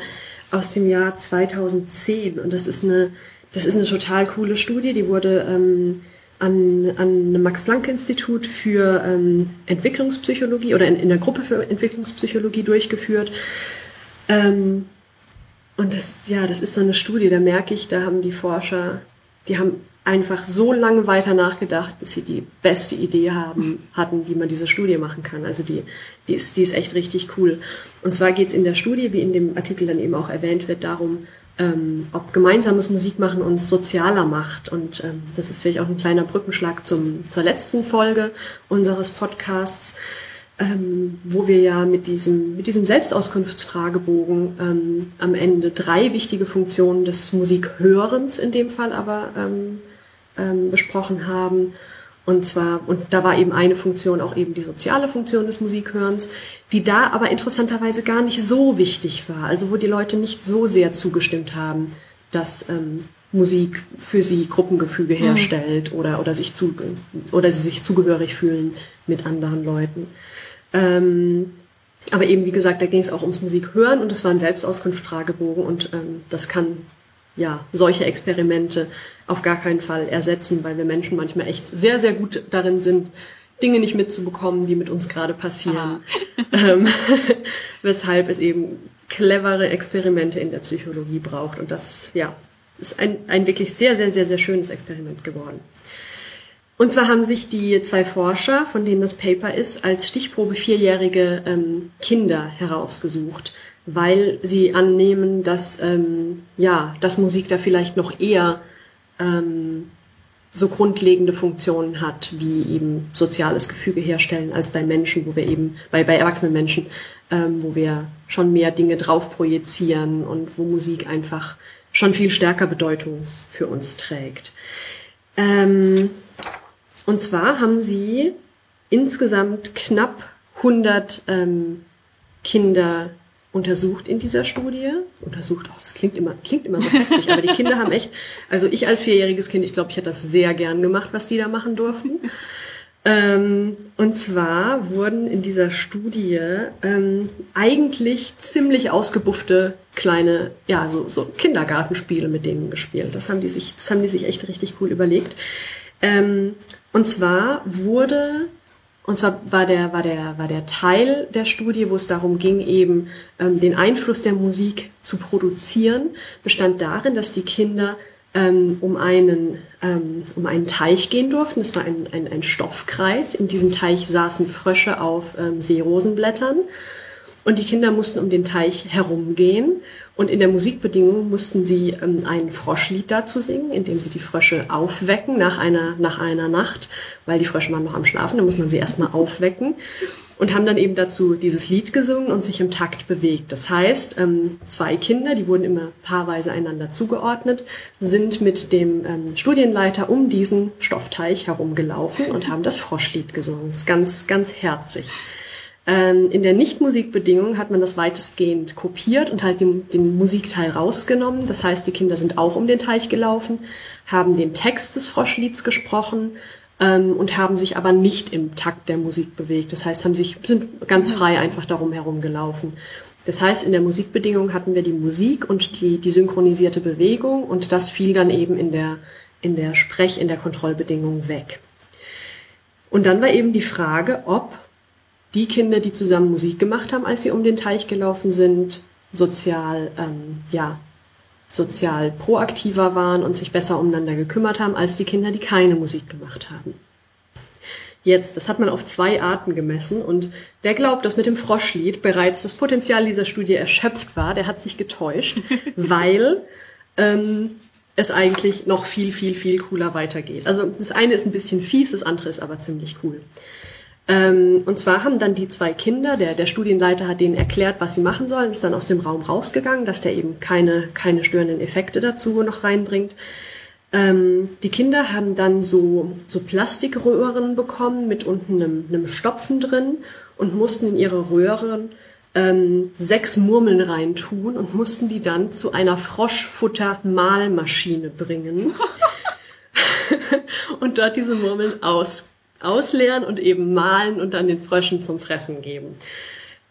aus dem Jahr 2010. Und das ist eine, das ist eine total coole Studie. Die wurde ähm, an, an einem Max-Planck-Institut für ähm, Entwicklungspsychologie oder in, in der Gruppe für Entwicklungspsychologie durchgeführt. Ähm, und das, ja, das ist so eine Studie, da merke ich, da haben die Forscher, die haben einfach so lange weiter nachgedacht, bis sie die beste Idee haben, hatten, wie man diese Studie machen kann. Also die, die, ist, die ist echt richtig cool. Und zwar geht es in der Studie, wie in dem Artikel dann eben auch erwähnt wird, darum, ähm, ob gemeinsames Musikmachen uns sozialer macht. Und ähm, das ist vielleicht auch ein kleiner Brückenschlag zum, zur letzten Folge unseres Podcasts ähm, wo wir ja mit diesem, mit diesem Selbstauskunftsfragebogen ähm, am Ende drei wichtige Funktionen des Musikhörens in dem Fall aber ähm, ähm, besprochen haben. Und zwar, und da war eben eine Funktion auch eben die soziale Funktion des Musikhörens, die da aber interessanterweise gar nicht so wichtig war. Also wo die Leute nicht so sehr zugestimmt haben, dass ähm, Musik für sie Gruppengefüge herstellt oder, oder, sich zu, oder sie sich zugehörig fühlen mit anderen Leuten. Ähm, aber eben, wie gesagt, da ging es auch ums Musikhören und es war ein Selbstauskunft-Fragebogen und ähm, das kann ja solche Experimente auf gar keinen Fall ersetzen, weil wir Menschen manchmal echt sehr, sehr gut darin sind, Dinge nicht mitzubekommen, die mit uns gerade passieren. ähm, weshalb es eben clevere Experimente in der Psychologie braucht. Und das, ja, ist ein, ein wirklich sehr, sehr, sehr, sehr schönes Experiment geworden. Und zwar haben sich die zwei Forscher, von denen das Paper ist, als Stichprobe vierjährige ähm, Kinder herausgesucht, weil sie annehmen, dass ähm, ja, dass Musik da vielleicht noch eher ähm, so grundlegende Funktionen hat, wie eben soziales Gefüge herstellen, als bei Menschen, wo wir eben, bei, bei erwachsenen Menschen, ähm, wo wir schon mehr Dinge drauf projizieren und wo Musik einfach schon viel stärker Bedeutung für uns trägt. Ähm, und zwar haben sie insgesamt knapp 100 ähm, Kinder untersucht in dieser Studie. Untersucht, oh, das klingt immer, klingt immer so heftig, aber die Kinder haben echt, also ich als vierjähriges Kind, ich glaube, ich hätte das sehr gern gemacht, was die da machen durften. Ähm, und zwar wurden in dieser Studie ähm, eigentlich ziemlich ausgebuffte kleine, ja, so, so Kindergartenspiele mit denen gespielt. Das haben die sich, das haben die sich echt richtig cool überlegt. Ähm, und zwar wurde und zwar war der, war der, war der Teil der Studie, wo es darum ging, eben ähm, den Einfluss der Musik zu produzieren, bestand darin, dass die Kinder ähm, um, einen, ähm, um einen Teich gehen durften. Das war ein, ein, ein Stoffkreis. In diesem Teich saßen Frösche auf ähm, Seerosenblättern. Und die Kinder mussten um den Teich herumgehen. Und in der Musikbedingung mussten sie ähm, ein Froschlied dazu singen, indem sie die Frösche aufwecken nach einer, nach einer Nacht, weil die Frösche waren noch am Schlafen, da muss man sie erstmal aufwecken und haben dann eben dazu dieses Lied gesungen und sich im Takt bewegt. Das heißt, ähm, zwei Kinder, die wurden immer paarweise einander zugeordnet, sind mit dem ähm, Studienleiter um diesen Stoffteich herumgelaufen und haben das Froschlied gesungen. Das ist ganz, ganz herzig. Ähm, in der Nicht-Musikbedingung hat man das weitestgehend kopiert und halt den, den Musikteil rausgenommen. Das heißt, die Kinder sind auch um den Teich gelaufen, haben den Text des Froschlieds gesprochen, ähm, und haben sich aber nicht im Takt der Musik bewegt. Das heißt, haben sich, sind ganz frei einfach darum herum gelaufen. Das heißt, in der Musikbedingung hatten wir die Musik und die, die synchronisierte Bewegung und das fiel dann eben in der, in der Sprech-, in der Kontrollbedingung weg. Und dann war eben die Frage, ob die Kinder, die zusammen Musik gemacht haben, als sie um den Teich gelaufen sind, sozial, ähm, ja, sozial proaktiver waren und sich besser umeinander gekümmert haben als die Kinder, die keine Musik gemacht haben. Jetzt, das hat man auf zwei Arten gemessen und der glaubt, dass mit dem Froschlied bereits das Potenzial dieser Studie erschöpft war. Der hat sich getäuscht, weil ähm, es eigentlich noch viel, viel, viel cooler weitergeht. Also das eine ist ein bisschen fies, das andere ist aber ziemlich cool. Ähm, und zwar haben dann die zwei Kinder, der, der Studienleiter hat denen erklärt, was sie machen sollen, ist dann aus dem Raum rausgegangen, dass der eben keine, keine störenden Effekte dazu noch reinbringt. Ähm, die Kinder haben dann so, so Plastikröhren bekommen mit unten einem, einem Stopfen drin und mussten in ihre Röhren ähm, sechs Murmeln reintun und mussten die dann zu einer Froschfutter-Mahlmaschine bringen. und dort diese Murmeln aus ausleeren und eben mahlen und dann den Fröschen zum Fressen geben.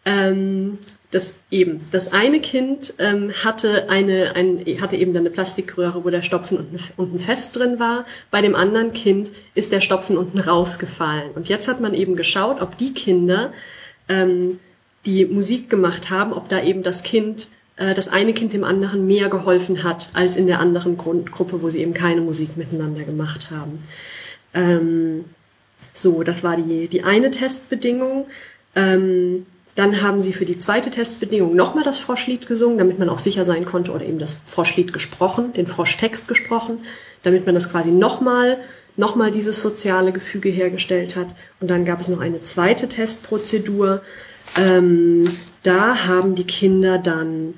Ähm, das eben, das eine Kind ähm, hatte eine, ein, hatte eben dann eine Plastikröhre, wo der Stopfen unten, unten fest drin war. Bei dem anderen Kind ist der Stopfen unten rausgefallen. Und jetzt hat man eben geschaut, ob die Kinder, ähm, die Musik gemacht haben, ob da eben das Kind, äh, das eine Kind dem anderen mehr geholfen hat als in der anderen Grundgruppe, wo sie eben keine Musik miteinander gemacht haben. Ähm, so, das war die, die eine Testbedingung. Ähm, dann haben sie für die zweite Testbedingung nochmal das Froschlied gesungen, damit man auch sicher sein konnte, oder eben das Froschlied gesprochen, den Froschtext gesprochen, damit man das quasi nochmal nochmal dieses soziale Gefüge hergestellt hat. Und dann gab es noch eine zweite Testprozedur. Ähm, da haben die Kinder dann,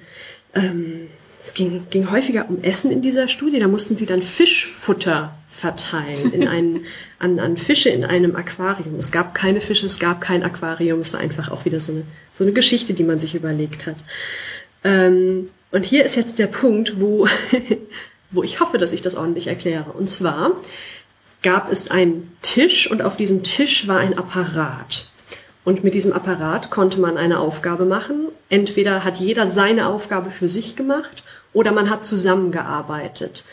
ähm, es ging, ging häufiger um Essen in dieser Studie, da mussten sie dann Fischfutter verteilen in einen, an, an Fische in einem Aquarium. Es gab keine Fische, es gab kein Aquarium. Es war einfach auch wieder so eine, so eine Geschichte, die man sich überlegt hat. Ähm, und hier ist jetzt der Punkt, wo, wo ich hoffe, dass ich das ordentlich erkläre. Und zwar gab es einen Tisch und auf diesem Tisch war ein Apparat. Und mit diesem Apparat konnte man eine Aufgabe machen. Entweder hat jeder seine Aufgabe für sich gemacht oder man hat zusammengearbeitet.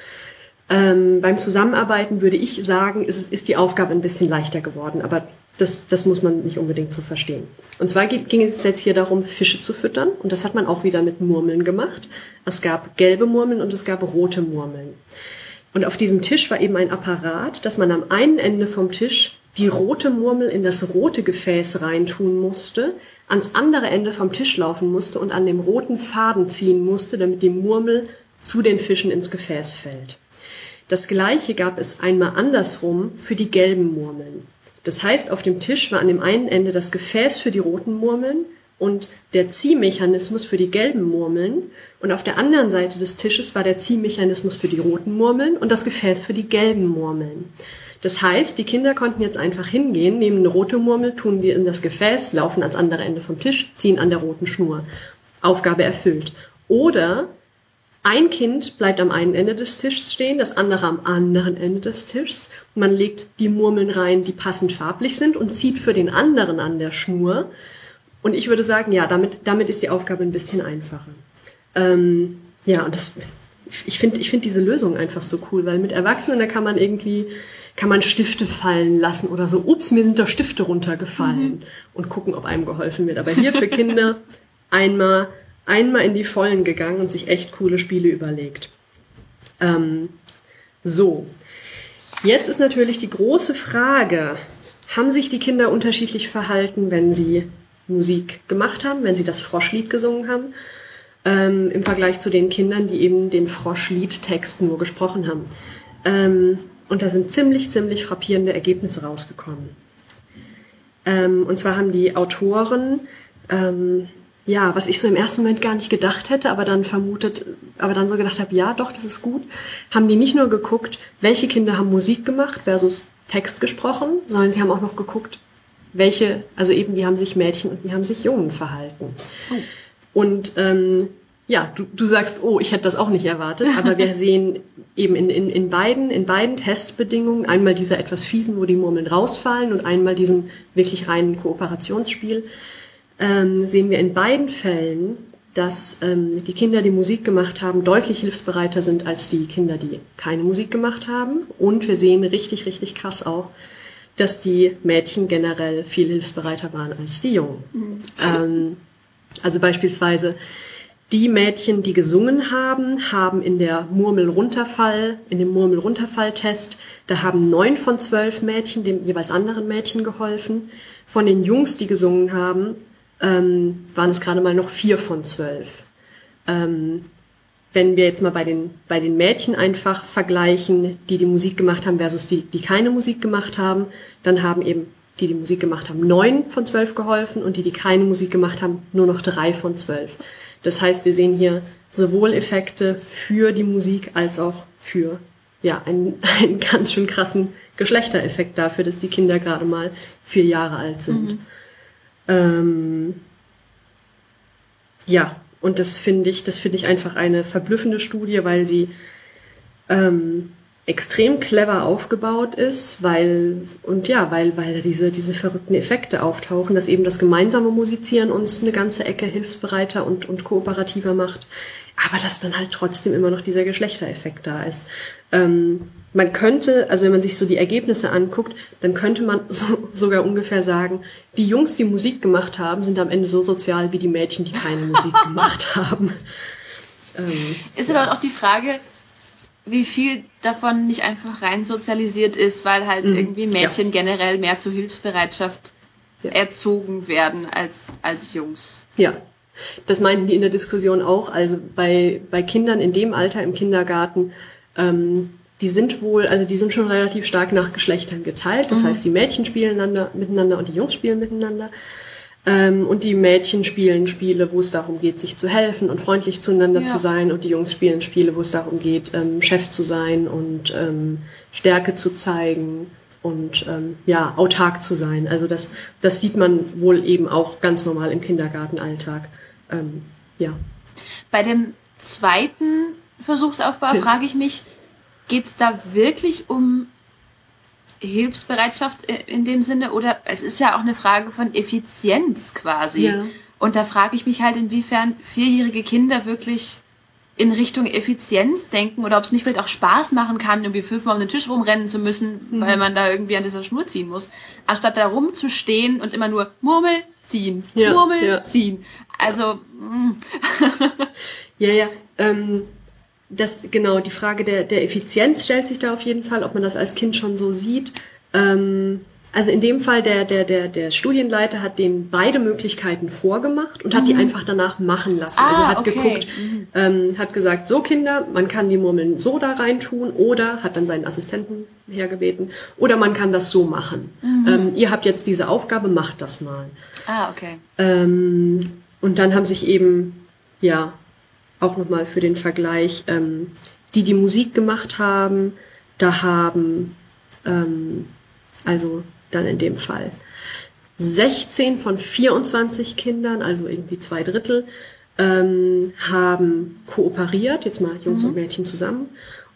Ähm, beim Zusammenarbeiten würde ich sagen, ist, ist die Aufgabe ein bisschen leichter geworden, aber das, das muss man nicht unbedingt so verstehen. Und zwar ging es jetzt hier darum, Fische zu füttern und das hat man auch wieder mit Murmeln gemacht. Es gab gelbe Murmeln und es gab rote Murmeln. Und auf diesem Tisch war eben ein Apparat, dass man am einen Ende vom Tisch die rote Murmel in das rote Gefäß reintun musste, ans andere Ende vom Tisch laufen musste und an dem roten Faden ziehen musste, damit die Murmel zu den Fischen ins Gefäß fällt. Das gleiche gab es einmal andersrum für die gelben Murmeln. Das heißt, auf dem Tisch war an dem einen Ende das Gefäß für die roten Murmeln und der Ziehmechanismus für die gelben Murmeln und auf der anderen Seite des Tisches war der Ziehmechanismus für die roten Murmeln und das Gefäß für die gelben Murmeln. Das heißt, die Kinder konnten jetzt einfach hingehen, nehmen eine rote Murmel, tun die in das Gefäß, laufen ans andere Ende vom Tisch, ziehen an der roten Schnur. Aufgabe erfüllt. Oder ein Kind bleibt am einen Ende des Tisches stehen, das andere am anderen Ende des Tisches. Man legt die Murmeln rein, die passend farblich sind und zieht für den anderen an der Schnur. Und ich würde sagen, ja, damit, damit ist die Aufgabe ein bisschen einfacher. Ähm, ja, und das, ich finde ich finde diese Lösung einfach so cool, weil mit Erwachsenen, da kann man irgendwie, kann man Stifte fallen lassen oder so, ups, mir sind da Stifte runtergefallen mhm. und gucken, ob einem geholfen wird. Aber hier für Kinder einmal einmal in die Vollen gegangen und sich echt coole Spiele überlegt. Ähm, so, jetzt ist natürlich die große Frage, haben sich die Kinder unterschiedlich verhalten, wenn sie Musik gemacht haben, wenn sie das Froschlied gesungen haben, ähm, im Vergleich zu den Kindern, die eben den Froschliedtext nur gesprochen haben. Ähm, und da sind ziemlich, ziemlich frappierende Ergebnisse rausgekommen. Ähm, und zwar haben die Autoren ähm, ja, was ich so im ersten Moment gar nicht gedacht hätte, aber dann vermutet, aber dann so gedacht habe, ja, doch, das ist gut, haben die nicht nur geguckt, welche Kinder haben Musik gemacht versus Text gesprochen, sondern sie haben auch noch geguckt, welche, also eben, wie haben sich Mädchen und wie haben sich Jungen verhalten. Oh. Und ähm, ja, du, du sagst, oh, ich hätte das auch nicht erwartet, aber wir sehen eben in, in, in, beiden, in beiden Testbedingungen einmal dieser etwas fiesen, wo die Murmeln rausfallen und einmal diesen wirklich reinen Kooperationsspiel ähm, sehen wir in beiden Fällen, dass ähm, die Kinder, die Musik gemacht haben, deutlich hilfsbereiter sind als die Kinder, die keine Musik gemacht haben. Und wir sehen richtig, richtig krass auch, dass die Mädchen generell viel hilfsbereiter waren als die Jungen. Mhm. Ähm, also beispielsweise die Mädchen, die gesungen haben, haben in der Murmel-Runterfall, in dem Murmel-Runterfall-Test, da haben neun von zwölf Mädchen dem jeweils anderen Mädchen geholfen. Von den Jungs, die gesungen haben, ähm, waren es gerade mal noch vier von zwölf. Ähm, wenn wir jetzt mal bei den, bei den Mädchen einfach vergleichen, die die Musik gemacht haben versus die, die keine Musik gemacht haben, dann haben eben die, die Musik gemacht haben, neun von zwölf geholfen und die, die keine Musik gemacht haben, nur noch drei von zwölf. Das heißt, wir sehen hier sowohl Effekte für die Musik als auch für ja, einen, einen ganz schön krassen Geschlechtereffekt dafür, dass die Kinder gerade mal vier Jahre alt sind. Mhm. Ähm, ja, und das finde ich, das finde ich einfach eine verblüffende Studie, weil sie ähm, extrem clever aufgebaut ist, weil und ja, weil weil diese diese verrückten Effekte auftauchen, dass eben das gemeinsame Musizieren uns eine ganze Ecke hilfsbereiter und und kooperativer macht, aber dass dann halt trotzdem immer noch dieser Geschlechtereffekt da ist. Ähm, man könnte, also wenn man sich so die Ergebnisse anguckt, dann könnte man so, sogar ungefähr sagen, die Jungs, die Musik gemacht haben, sind am Ende so sozial wie die Mädchen, die keine Musik gemacht haben. Ähm, ist aber auch die Frage, wie viel davon nicht einfach rein sozialisiert ist, weil halt mhm. irgendwie Mädchen ja. generell mehr zur Hilfsbereitschaft ja. erzogen werden als, als Jungs. Ja. Das meinten die in der Diskussion auch. Also bei, bei Kindern in dem Alter im Kindergarten ähm, die sind wohl, also die sind schon relativ stark nach Geschlechtern geteilt. Das mhm. heißt, die Mädchen spielen miteinander und die Jungs spielen miteinander. Ähm, und die Mädchen spielen Spiele, wo es darum geht, sich zu helfen und freundlich zueinander ja. zu sein. Und die Jungs spielen Spiele, wo es darum geht, ähm, Chef zu sein und ähm, Stärke zu zeigen und ähm, ja, autark zu sein. Also das, das sieht man wohl eben auch ganz normal im Kindergartenalltag. Ähm, ja. Bei dem zweiten Versuchsaufbau frage ich mich, geht es da wirklich um Hilfsbereitschaft in dem Sinne oder es ist ja auch eine Frage von Effizienz quasi. Ja. Und da frage ich mich halt, inwiefern vierjährige Kinder wirklich in Richtung Effizienz denken oder ob es nicht vielleicht auch Spaß machen kann, irgendwie fünfmal um den Tisch rumrennen zu müssen, mhm. weil man da irgendwie an dieser Schnur ziehen muss, anstatt da rumzustehen und immer nur Murmel ziehen, ja, Murmel ja. ziehen. Also mm. ja, ja. Ähm, das, genau, die Frage der, der Effizienz stellt sich da auf jeden Fall, ob man das als Kind schon so sieht. Ähm, also in dem Fall, der, der, der, der Studienleiter hat denen beide Möglichkeiten vorgemacht und mhm. hat die mhm. einfach danach machen lassen. Also ah, also hat okay. geguckt, mhm. ähm, hat gesagt, so Kinder, man kann die Murmeln so da rein tun oder hat dann seinen Assistenten hergebeten oder man kann das so machen. Mhm. Ähm, ihr habt jetzt diese Aufgabe, macht das mal. Ah, okay. Ähm, und dann haben sich eben, ja, auch nochmal für den Vergleich, ähm, die die Musik gemacht haben, da haben, ähm, also dann in dem Fall 16 von 24 Kindern, also irgendwie zwei Drittel, ähm, haben kooperiert, jetzt mal Jungs und Mädchen zusammen.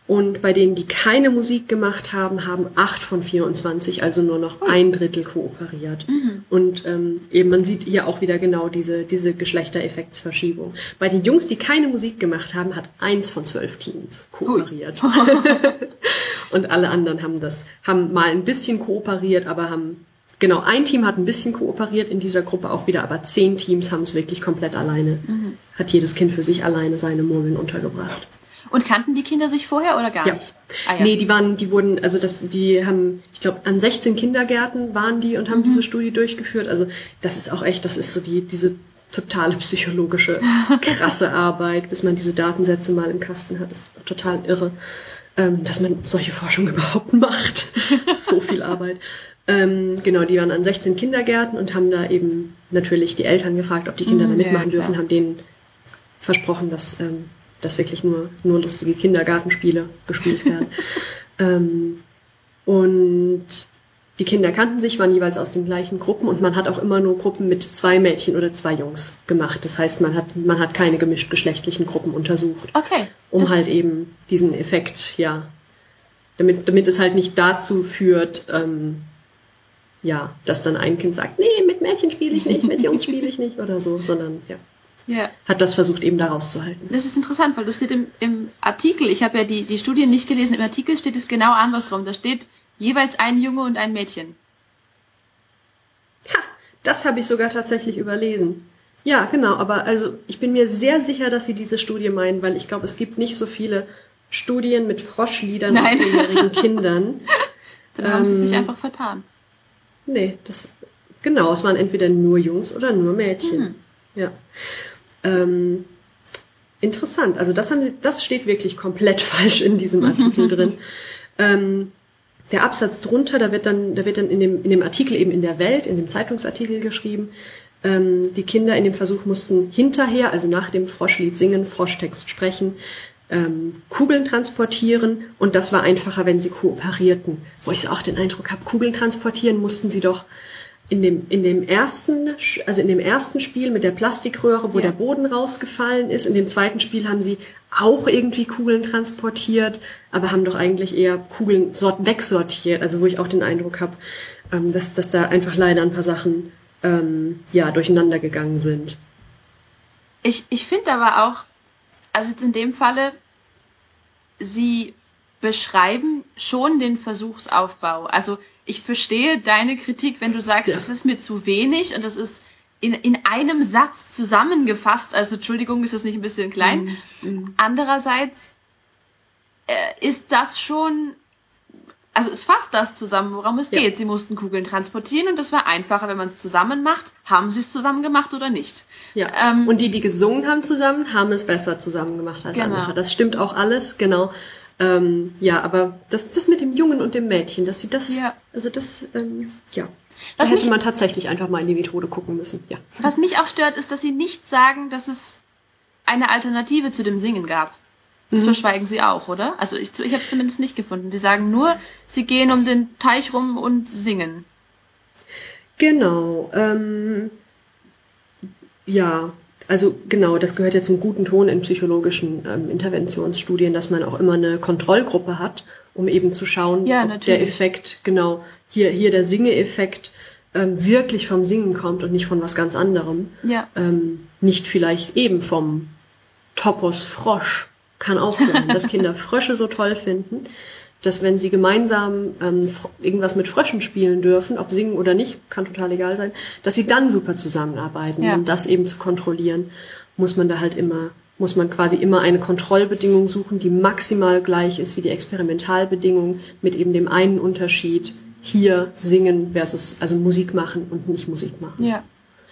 Und bei denen, die keine Musik gemacht haben, haben acht von 24, also nur noch ein Drittel kooperiert. Und ähm, eben, man sieht hier auch wieder genau diese, diese Geschlechtereffektsverschiebung. Bei den Jungs, die keine Musik gemacht haben, hat eins von zwölf Teams kooperiert. und alle anderen haben das, haben mal ein bisschen kooperiert, aber haben, genau, ein Team hat ein bisschen kooperiert in dieser Gruppe auch wieder, aber zehn Teams haben es wirklich komplett alleine, hat jedes Kind für sich alleine seine Murmeln untergebracht. Und kannten die Kinder sich vorher oder gar Ja. nicht? Ah, ja. Nee, die waren, die wurden, also das, die haben, ich glaube, an 16 Kindergärten waren die und haben diese Studie durchgeführt. Also das ist auch echt, das ist so die, diese totale psychologische, krasse Arbeit, bis man diese Datensätze mal im Kasten hat. Das ist total irre, ähm, dass man solche Forschung überhaupt macht. so viel Arbeit. Ähm, genau, die waren an 16 Kindergärten und haben da eben natürlich die Eltern gefragt, ob die Kinder da Mhm, ja, mitmachen klar. dürfen, haben denen versprochen, dass, ähm, dass wirklich nur, nur lustige Kindergartenspiele gespielt werden. ähm, und die Kinder kannten sich, waren jeweils aus den gleichen Gruppen und man hat auch immer nur Gruppen mit zwei Mädchen oder zwei Jungs gemacht. Das heißt, man hat, man hat keine gemischt geschlechtlichen Gruppen untersucht, Okay. um Das- halt eben diesen Effekt, ja, damit, damit es halt nicht dazu führt, ähm, ja, dass dann ein Kind sagt, nee, mit Mädchen spiele ich nicht, mit Jungs spiele ich nicht oder so, sondern ja, Ja. hat das versucht eben da rauszuhalten. Das ist interessant, weil das steht im, im Artikel, ich habe ja die, die Studie nicht gelesen, im Artikel steht es genau andersrum. Da steht jeweils ein Junge und ein Mädchen. Ha, das habe ich sogar tatsächlich überlesen. Ja, genau, aber also ich bin mir sehr sicher, dass Sie diese Studie meinen, weil ich glaube, es gibt nicht so viele Studien mit Froschliedern Nein. und vierjährigen Kindern. Dann haben sie sich Ähm, einfach vertan. Nee, das genau, es waren entweder nur Jungs oder nur Mädchen. Hm. Ja. Ähm, interessant. Also das haben sie, das steht wirklich komplett falsch in diesem Artikel drin. Ähm, der Absatz drunter, da wird dann, da wird dann in dem, in dem Artikel eben in der Welt, in dem Zeitungsartikel geschrieben, ähm, die Kinder in dem Versuch mussten hinterher, also nach dem Froschlied singen, Froschtext sprechen, ähm, Kugeln transportieren und das war einfacher, wenn sie kooperierten. Wo ich auch den Eindruck habe, Kugeln transportieren mussten sie doch in dem, in dem ersten, also in dem ersten Spiel mit der Plastikröhre, wo Ja. der Boden rausgefallen ist. In dem zweiten Spiel haben sie auch irgendwie Kugeln transportiert, aber haben doch eigentlich eher Kugeln sort wegsortiert. Also wo ich auch den Eindruck habe, ähm, dass, dass da einfach leider ein paar Sachen ähm, ja durcheinander gegangen sind. Ich, ich finde aber auch, also jetzt in dem Falle, sie beschreiben schon den Versuchsaufbau. Also ich verstehe deine Kritik, wenn du sagst, Ja. es ist mir zu wenig und das ist in, in einem Satz zusammengefasst. Also Entschuldigung, ist das nicht ein bisschen klein? Andererseits äh, ist das schon, also es fasst das zusammen, worum es Ja. geht. Sie mussten Kugeln transportieren und das war einfacher, wenn man es zusammen macht. Haben sie es zusammen gemacht oder nicht? Ja. Ähm, und die, die gesungen haben zusammen, haben es besser zusammen gemacht als Genau. andere. Das stimmt auch alles, genau. Ähm, ja, aber das, das mit dem Jungen und dem Mädchen, dass sie das, Ja. also das, ähm, ja. Was da hätte mich- man tatsächlich einfach mal in die Methode gucken müssen. Ja. Was mich auch stört, ist, dass sie nicht sagen, dass es eine Alternative zu dem Singen gab. Das verschweigen sie auch, oder? Also ich, ich habe es zumindest nicht gefunden. Sie sagen nur, sie gehen um den Teich rum und singen. Genau. Ähm, ja, also genau, das gehört ja zum guten Ton in psychologischen ähm, Interventionsstudien, dass man auch immer eine Kontrollgruppe hat, um eben zu schauen, Ja, ob der Effekt, genau, hier, hier der Singe-Effekt ähm, wirklich vom Singen kommt und nicht von was ganz anderem. Ja. Ähm, nicht vielleicht eben vom Topos Frosch. Kann auch sein, dass Kinder Frösche so toll finden, dass wenn sie gemeinsam ähm, irgendwas mit Fröschen spielen dürfen, ob singen oder nicht, kann total egal sein, dass sie dann super zusammenarbeiten. Ja. Um das eben zu kontrollieren, muss man da halt immer, muss man quasi immer eine Kontrollbedingung suchen, die maximal gleich ist wie die Experimentalbedingung, mit eben dem einen Unterschied, hier singen versus, also Musik machen und nicht Musik machen. Ja.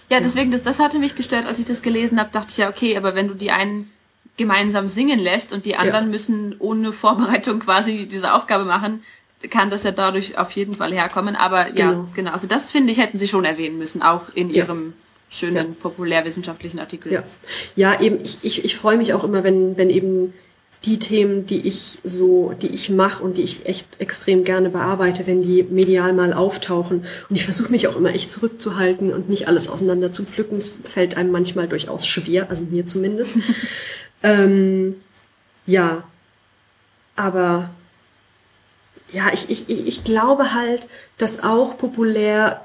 Ja, deswegen, das, das hatte mich gestört, als ich das gelesen habe, dachte ich ja, okay, aber wenn du die einen gemeinsam singen lässt und die anderen müssen ohne Vorbereitung quasi diese Aufgabe machen, kann das ja dadurch auf jeden Fall herkommen. Aber ja, Genau. genau. Also das finde ich, hätten sie schon erwähnen müssen, auch in Ja. ihrem schönen Ja. populärwissenschaftlichen Artikel. Ja, ja eben, ich, ich, ich freue mich auch immer, wenn, wenn eben die Themen, die ich so, die ich mache und die ich echt extrem gerne bearbeite, wenn die medial mal auftauchen. Und ich versuche mich auch immer echt zurückzuhalten und nicht alles auseinander zu pflücken. Es fällt einem manchmal durchaus schwer, also mir zumindest. ähm, ja, aber ja, ich, ich, ich glaube halt, dass auch populär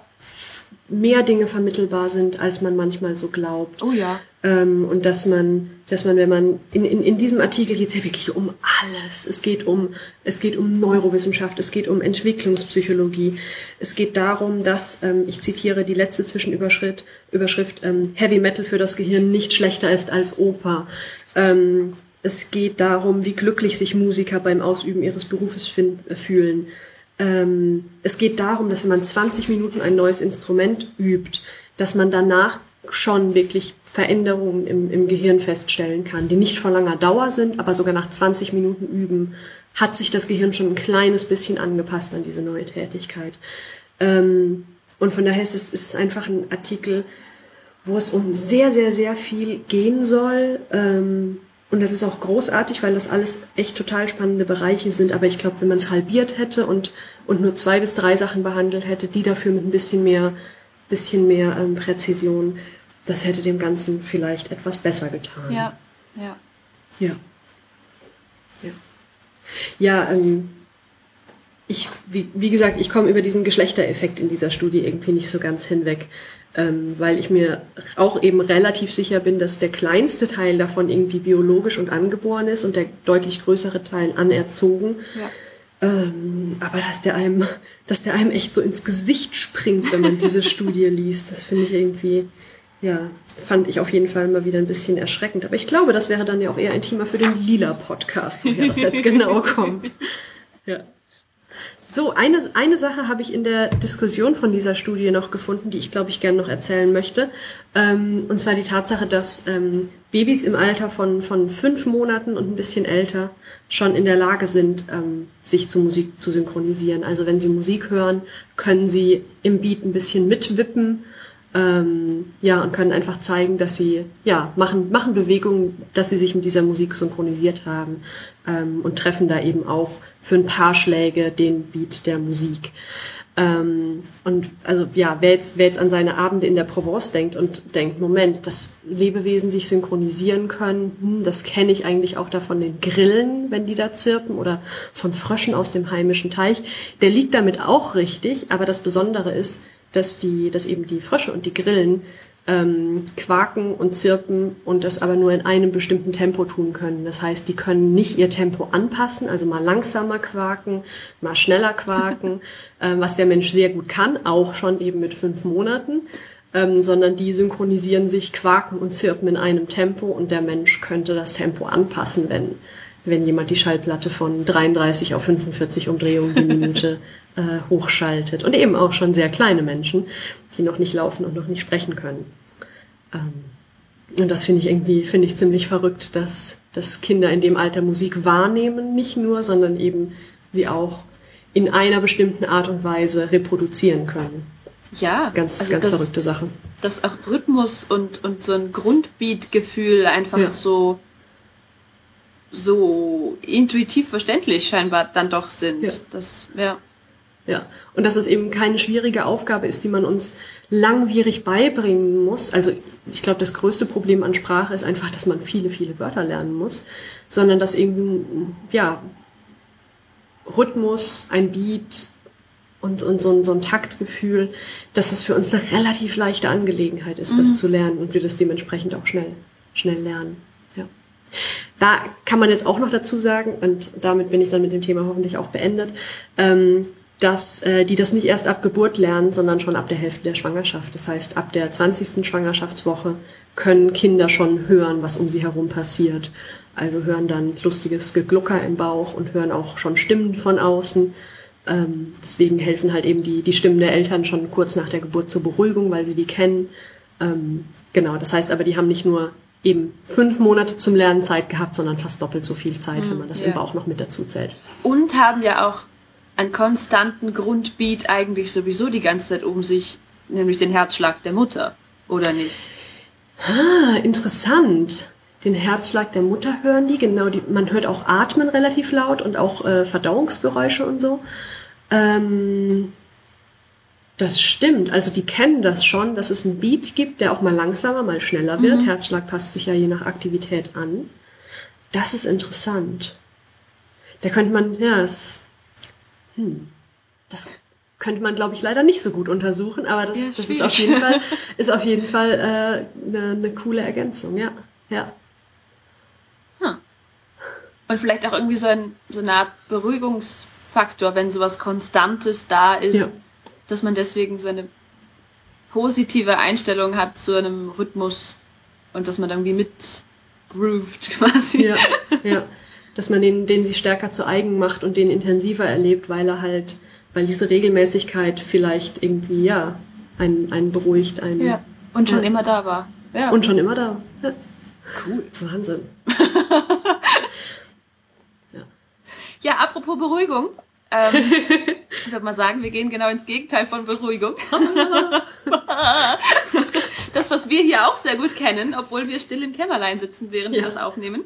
mehr Dinge vermittelbar sind, als man manchmal so glaubt. Oh ja. Ähm, und dass man, dass man, wenn man in, in, in diesem Artikel geht es ja wirklich um alles. Es geht um, es geht um Neurowissenschaft, es geht um Entwicklungspsychologie. Es geht darum, dass, ähm, ich zitiere die letzte Zwischenüberschrift, Überschrift, ähm, Heavy Metal für das Gehirn nicht schlechter ist als Oper. Ähm, es geht darum, wie glücklich sich Musiker beim Ausüben ihres Berufes fühlen. Ähm, es geht darum, dass wenn man 20 Minuten ein neues Instrument übt, dass man danach schon wirklich Veränderungen im, im Gehirn feststellen kann, die nicht von langer Dauer sind, aber sogar nach 20 Minuten üben hat sich das Gehirn schon ein kleines bisschen angepasst an diese neue Tätigkeit. Ähm, und von daher ist es, ist es einfach ein Artikel, wo es um sehr, sehr, sehr viel gehen soll. Ähm, und das ist auch großartig, weil das alles echt total spannende Bereiche sind. Aber ich glaube, wenn man es halbiert hätte und, und nur zwei bis drei Sachen behandelt hätte, die dafür mit ein bisschen mehr, bisschen mehr ähm, Präzision, das hätte dem Ganzen vielleicht etwas besser getan. Ja, ja. Ja. Ja, ja ähm, ich, wie, wie gesagt, ich komme über diesen Geschlechtereffekt in dieser Studie irgendwie nicht so ganz hinweg ähm, weil ich mir auch eben relativ sicher bin, dass der kleinste Teil davon irgendwie biologisch und angeboren ist und der deutlich größere Teil anerzogen. Ja. Ähm, aber dass der einem, dass der einem echt so ins Gesicht springt, wenn man diese Studie liest, das finde ich irgendwie, ja, fand ich auf jeden Fall mal wieder ein bisschen erschreckend. Aber ich glaube, das wäre dann ja auch eher ein Thema für den Lila-Podcast, woher das jetzt genau kommt. Ja. So, eine, eine Sache habe ich in der Diskussion von dieser Studie noch gefunden, die ich glaube ich gerne noch erzählen möchte. Ähm, und zwar die Tatsache, dass ähm, Babys im Alter von, von fünf Monaten und ein bisschen älter schon in der Lage sind, ähm, sich zu Musik zu synchronisieren. Also wenn sie Musik hören, können sie im Beat ein bisschen mitwippen ähm, ja, und können einfach zeigen, dass sie, ja, machen, machen Bewegungen, dass sie sich mit dieser Musik synchronisiert haben ähm, und treffen da eben auch für ein paar Schläge den Beat der Musik. Ähm, und also ja, wer jetzt, wer jetzt an seine Abende in der Provence denkt und denkt, Moment, dass Lebewesen sich synchronisieren können, hm, das kenne ich eigentlich auch da von den Grillen, wenn die da zirpen oder von Fröschen aus dem heimischen Teich, der liegt damit auch richtig, aber das Besondere ist, dass die, dass eben die Frösche und die Grillen ähm, quaken und zirpen und das aber nur in einem bestimmten Tempo tun können. Das heißt, die können nicht ihr Tempo anpassen, also mal langsamer quaken, mal schneller quaken, äh, was der Mensch sehr gut kann, auch schon eben mit fünf Monaten, ähm, sondern die synchronisieren sich, quaken und zirpen in einem Tempo und der Mensch könnte das Tempo anpassen, wenn wenn jemand die Schallplatte von 33 auf 45 Umdrehungen die Minute äh, hochschaltet. Und eben auch schon sehr kleine Menschen, die noch nicht laufen und noch nicht sprechen können. Ähm, und das finde ich irgendwie, finde ich ziemlich verrückt, dass, dass Kinder in dem Alter Musik wahrnehmen, nicht nur, sondern eben sie auch in einer bestimmten Art und Weise reproduzieren können. Ja. Ganz, also ganz das, verrückte Sache. Dass auch Rhythmus und, und so ein Grundbeat-Gefühl einfach ja. so, so intuitiv verständlich scheinbar dann doch sind. Ja. Das, ja. Ja, und dass es eben keine schwierige Aufgabe ist, die man uns langwierig beibringen muss. Also ich glaube, das größte Problem an Sprache ist einfach, dass man viele, viele Wörter lernen muss, sondern dass eben, ja, Rhythmus, ein Beat und, und so, ein, so ein Taktgefühl, dass das für uns eine relativ leichte Angelegenheit ist, das mhm. zu lernen und wir das dementsprechend auch schnell, schnell lernen. Ja. Da kann man jetzt auch noch dazu sagen, und damit bin ich dann mit dem Thema hoffentlich auch beendet, ähm, dass äh, die das nicht erst ab Geburt lernen, sondern schon ab der Hälfte der Schwangerschaft. Das heißt, ab der 20. Schwangerschaftswoche können Kinder schon hören, was um sie herum passiert. Also hören dann lustiges Geglucker im Bauch und hören auch schon Stimmen von außen. Ähm, deswegen helfen halt eben die, die Stimmen der Eltern schon kurz nach der Geburt zur Beruhigung, weil sie die kennen. Ähm, genau, das heißt aber, die haben nicht nur eben fünf Monate zum Lernen Zeit gehabt, sondern fast doppelt so viel Zeit, mm, wenn man das yeah. im Bauch noch mit dazu zählt. Und haben ja auch einen konstanten Grundbeat eigentlich sowieso die ganze Zeit um sich, nämlich den Herzschlag der Mutter, oder nicht? Ah, interessant. den Herzschlag der Mutter hören die, genau, die, man hört auch Atmen relativ laut und auch äh, Verdauungsgeräusche und so. Ähm, das stimmt, also die kennen das schon, dass es einen Beat gibt, der auch mal langsamer, mal schneller wird. Mhm. Herzschlag passt sich ja je nach Aktivität an. Das ist interessant. Da könnte man, ja, das, hm, das könnte man, glaube ich, leider nicht so gut untersuchen, aber das, ja, das ist auf jeden Fall, ist auf jeden Fall äh, eine, eine coole Ergänzung, ja. ja. Hm. Und vielleicht auch irgendwie so ein so eine Art Beruhigungsfaktor, wenn sowas Konstantes da ist, ja. dass man deswegen so eine positive Einstellung hat zu einem Rhythmus und dass man dann irgendwie mit grooved quasi. Ja, ja. Dass man den, den sich stärker zu eigen macht und den intensiver erlebt, weil er halt, weil diese Regelmäßigkeit vielleicht irgendwie, ja, einen, einen beruhigt, einen. Ja. Und schon ja. immer da war. Ja. Und schon immer da. Ja. Cool. Wahnsinn. ja. ja, apropos Beruhigung. Ähm, ich würde mal sagen, wir gehen genau ins Gegenteil von Beruhigung. das, was wir hier auch sehr gut kennen, obwohl wir still im Kämmerlein sitzen, während ja. wir das aufnehmen.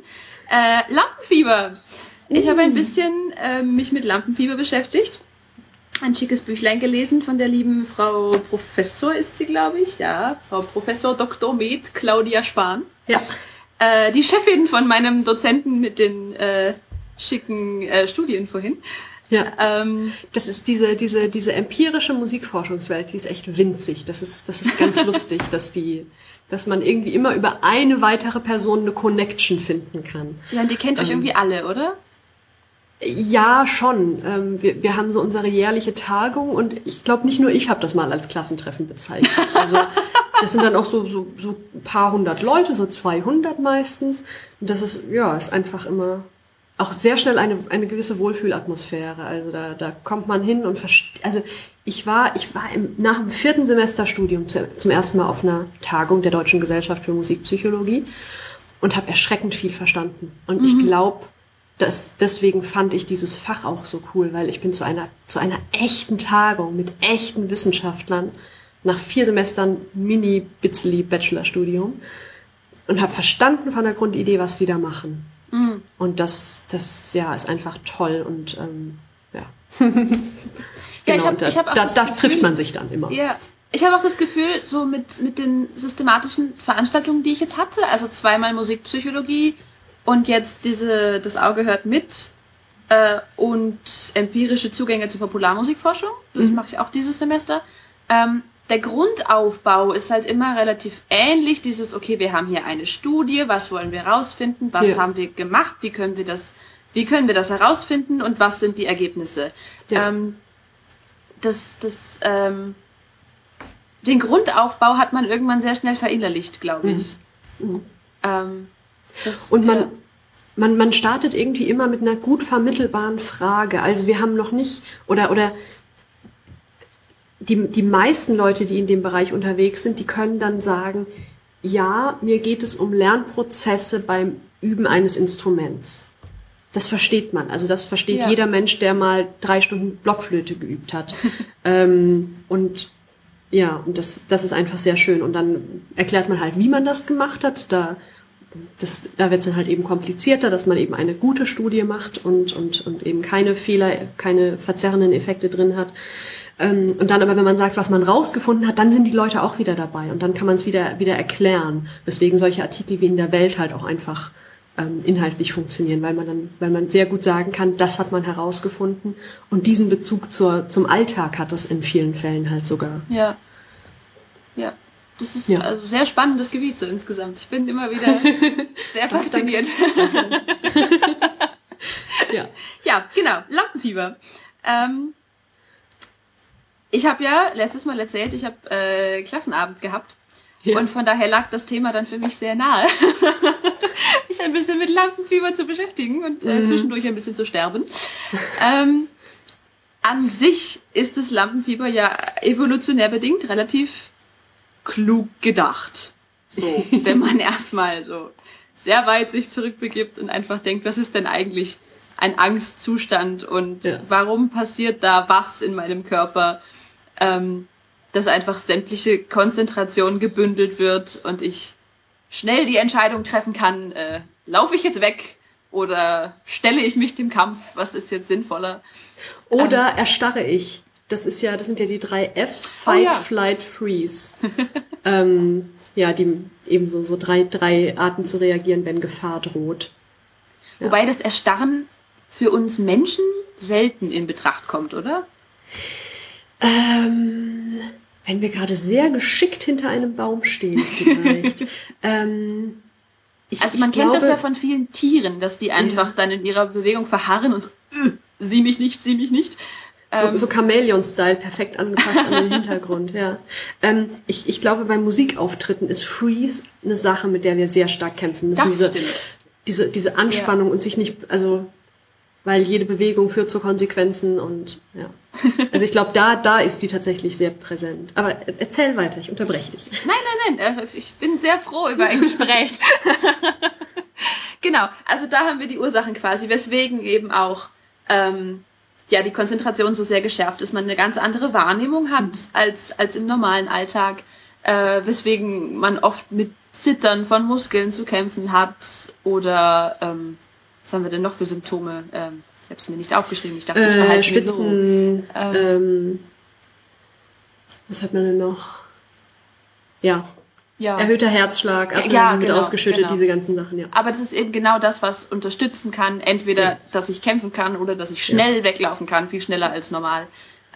Äh, Lampenfieber. Ich habe ein uh. bisschen äh, mich mit Lampenfieber beschäftigt. Ein schickes Büchlein gelesen von der lieben Frau Professor ist sie, glaube ich. Ja, Frau Professor Dr. Med Claudia Spahn. Ja. Äh, die Chefin von meinem Dozenten mit den äh, schicken äh, Studien vorhin. Ja, ähm, das ist diese, diese, diese empirische Musikforschungswelt, die ist echt winzig. Das ist, das ist ganz lustig, dass die, dass man irgendwie immer über eine weitere Person eine Connection finden kann. Ja, und die kennt ähm, euch irgendwie alle, oder? Ja, schon. Ähm, wir, wir haben so unsere jährliche Tagung und ich glaube, nicht nur ich habe das mal als Klassentreffen bezeichnet. Also das sind dann auch so, so, so ein paar hundert Leute, so 200 meistens. Und das ist, ja, ist einfach immer auch sehr schnell eine, eine gewisse Wohlfühlatmosphäre. Also da, da kommt man hin und versteht. Also ich war, ich war im, nach dem vierten Semesterstudium zu, zum ersten Mal auf einer Tagung der Deutschen Gesellschaft für Musikpsychologie und habe erschreckend viel verstanden. Und mhm. ich glaube, dass deswegen fand ich dieses Fach auch so cool, weil ich bin zu einer zu einer echten Tagung mit echten Wissenschaftlern nach vier Semestern Mini Bitzli Bachelorstudium und habe verstanden von der Grundidee, was die da machen. Mhm. Und das, das ja, ist einfach toll und ähm, ja. genau, ja, ich hab, da, ich hab da, da Gefühl, trifft man sich dann immer. Ja, ich habe auch das Gefühl, so mit, mit den systematischen Veranstaltungen, die ich jetzt hatte, also zweimal Musikpsychologie und jetzt diese, das Auge hört mit äh, und empirische Zugänge zur Popularmusikforschung, das mhm. mache ich auch dieses Semester. Ähm, der Grundaufbau ist halt immer relativ ähnlich. Dieses, okay, wir haben hier eine Studie, was wollen wir herausfinden, was ja. haben wir gemacht, wie können wir das, wie können wir das herausfinden und was sind die Ergebnisse. Ja. Ähm, das, das, ähm, den Grundaufbau hat man irgendwann sehr schnell verinnerlicht, glaube ich. Mhm. Mhm. Ähm, das, und man, ja. man, man startet irgendwie immer mit einer gut vermittelbaren Frage. Also wir haben noch nicht, oder, oder die, die meisten Leute, die in dem Bereich unterwegs sind, die können dann sagen, ja, mir geht es um Lernprozesse beim Üben eines Instruments. Das versteht man. Also das versteht ja. jeder Mensch, der mal drei Stunden Blockflöte geübt hat. ähm, und ja, und das, das ist einfach sehr schön. Und dann erklärt man halt, wie man das gemacht hat. Da, das, da wird es dann halt eben komplizierter, dass man eben eine gute Studie macht und, und, und eben keine Fehler, keine verzerrenden Effekte drin hat. Ähm, und dann aber, wenn man sagt, was man rausgefunden hat, dann sind die Leute auch wieder dabei und dann kann man es wieder, wieder erklären, weswegen solche Artikel wie in der Welt halt auch einfach ähm, inhaltlich funktionieren, weil man dann, weil man sehr gut sagen kann, das hat man herausgefunden und diesen Bezug zur, zum Alltag hat das in vielen Fällen halt sogar. Ja. Ja. Das ist ja. also sehr spannendes Gebiet so insgesamt. Ich bin immer wieder sehr fasziniert. ja. ja, genau. Lampenfieber. Ähm, ich habe ja letztes Mal erzählt, ich habe äh, Klassenabend gehabt. Ja. Und von daher lag das Thema dann für mich sehr nahe. mich ein bisschen mit Lampenfieber zu beschäftigen und äh, mhm. zwischendurch ein bisschen zu sterben. ähm, an sich ist das Lampenfieber ja evolutionär bedingt relativ klug gedacht. So, wenn man erstmal so sehr weit sich zurückbegibt und einfach denkt, was ist denn eigentlich ein Angstzustand und ja. warum passiert da was in meinem Körper? Ähm, dass einfach sämtliche Konzentration gebündelt wird und ich schnell die Entscheidung treffen kann, äh, laufe ich jetzt weg oder stelle ich mich dem Kampf, was ist jetzt sinnvoller? Oder ähm, erstarre ich. Das ist ja, das sind ja die drei Fs, Fight, oh ja. Flight, Freeze. ähm, ja, die eben so, so drei, drei Arten zu reagieren, wenn Gefahr droht. Ja. Wobei das Erstarren für uns Menschen selten in Betracht kommt, oder? Ähm, wenn wir gerade sehr geschickt hinter einem Baum stehen, vielleicht. ähm, ich, also man kennt glaube, das ja von vielen Tieren, dass die einfach ja. dann in ihrer Bewegung verharren und so, äh, sieh mich nicht, sieh mich nicht. So, ähm, so Chamäleon-Style, perfekt angepasst an den Hintergrund, ja. Ähm, ich, ich glaube, bei Musikauftritten ist Freeze eine Sache, mit der wir sehr stark kämpfen müssen. Das diese, stimmt. Diese, diese Anspannung ja. und sich nicht, also, weil jede Bewegung führt zu Konsequenzen und, ja. Also ich glaube, da, da ist die tatsächlich sehr präsent. Aber erzähl weiter, ich unterbreche dich. Nein, nein, nein, äh, ich bin sehr froh über ein Gespräch. genau, also da haben wir die Ursachen quasi, weswegen eben auch ähm, ja die Konzentration so sehr geschärft ist, man eine ganz andere Wahrnehmung hat mhm. als, als im normalen Alltag, äh, weswegen man oft mit Zittern von Muskeln zu kämpfen hat oder ähm, was haben wir denn noch für Symptome? Ähm, ich habe es mir nicht aufgeschrieben. Ich dachte, ich äh, Spitzen. So. Ähm, ähm, was hat man denn noch? Ja. Ja. Erhöhter Herzschlag, Adrenalin ja, genau, ausgeschüttet, genau. diese ganzen Sachen, ja. Aber das ist eben genau das, was unterstützen kann. Entweder, ja. dass ich kämpfen kann oder dass ich schnell ja. weglaufen kann, viel schneller als normal.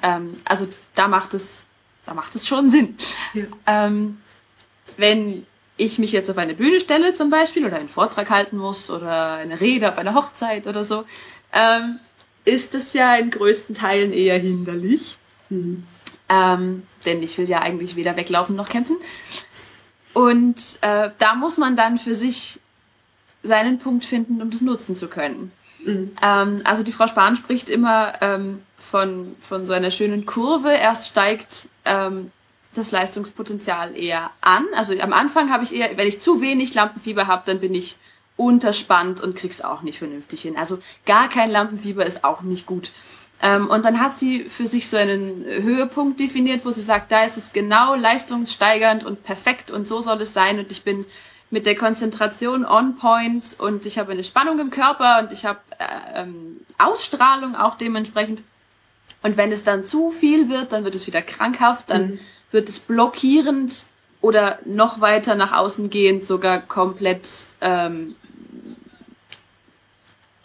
Ähm, also da macht es, da macht es schon Sinn. Ja. Ähm, wenn ich mich jetzt auf eine Bühne stelle zum Beispiel oder einen Vortrag halten muss oder eine Rede auf einer Hochzeit oder so, ähm, ist es ja in größten Teilen eher hinderlich. Mhm. Ähm, denn ich will ja eigentlich weder weglaufen noch kämpfen. Und äh, da muss man dann für sich seinen Punkt finden, um das nutzen zu können. Mhm. Ähm, also die Frau Spahn spricht immer ähm, von, von so einer schönen Kurve. Erst steigt ähm, das Leistungspotenzial eher an. Also am Anfang habe ich eher, wenn ich zu wenig Lampenfieber habe, dann bin ich unterspannt und krieg's auch nicht vernünftig hin. Also gar kein Lampenfieber ist auch nicht gut. Ähm, und dann hat sie für sich so einen Höhepunkt definiert, wo sie sagt, da ist es genau leistungssteigernd und perfekt und so soll es sein und ich bin mit der Konzentration on point und ich habe eine Spannung im Körper und ich habe äh, ähm, Ausstrahlung auch dementsprechend. Und wenn es dann zu viel wird, dann wird es wieder krankhaft, dann mhm. Wird es blockierend oder noch weiter nach außen gehend sogar komplett ähm,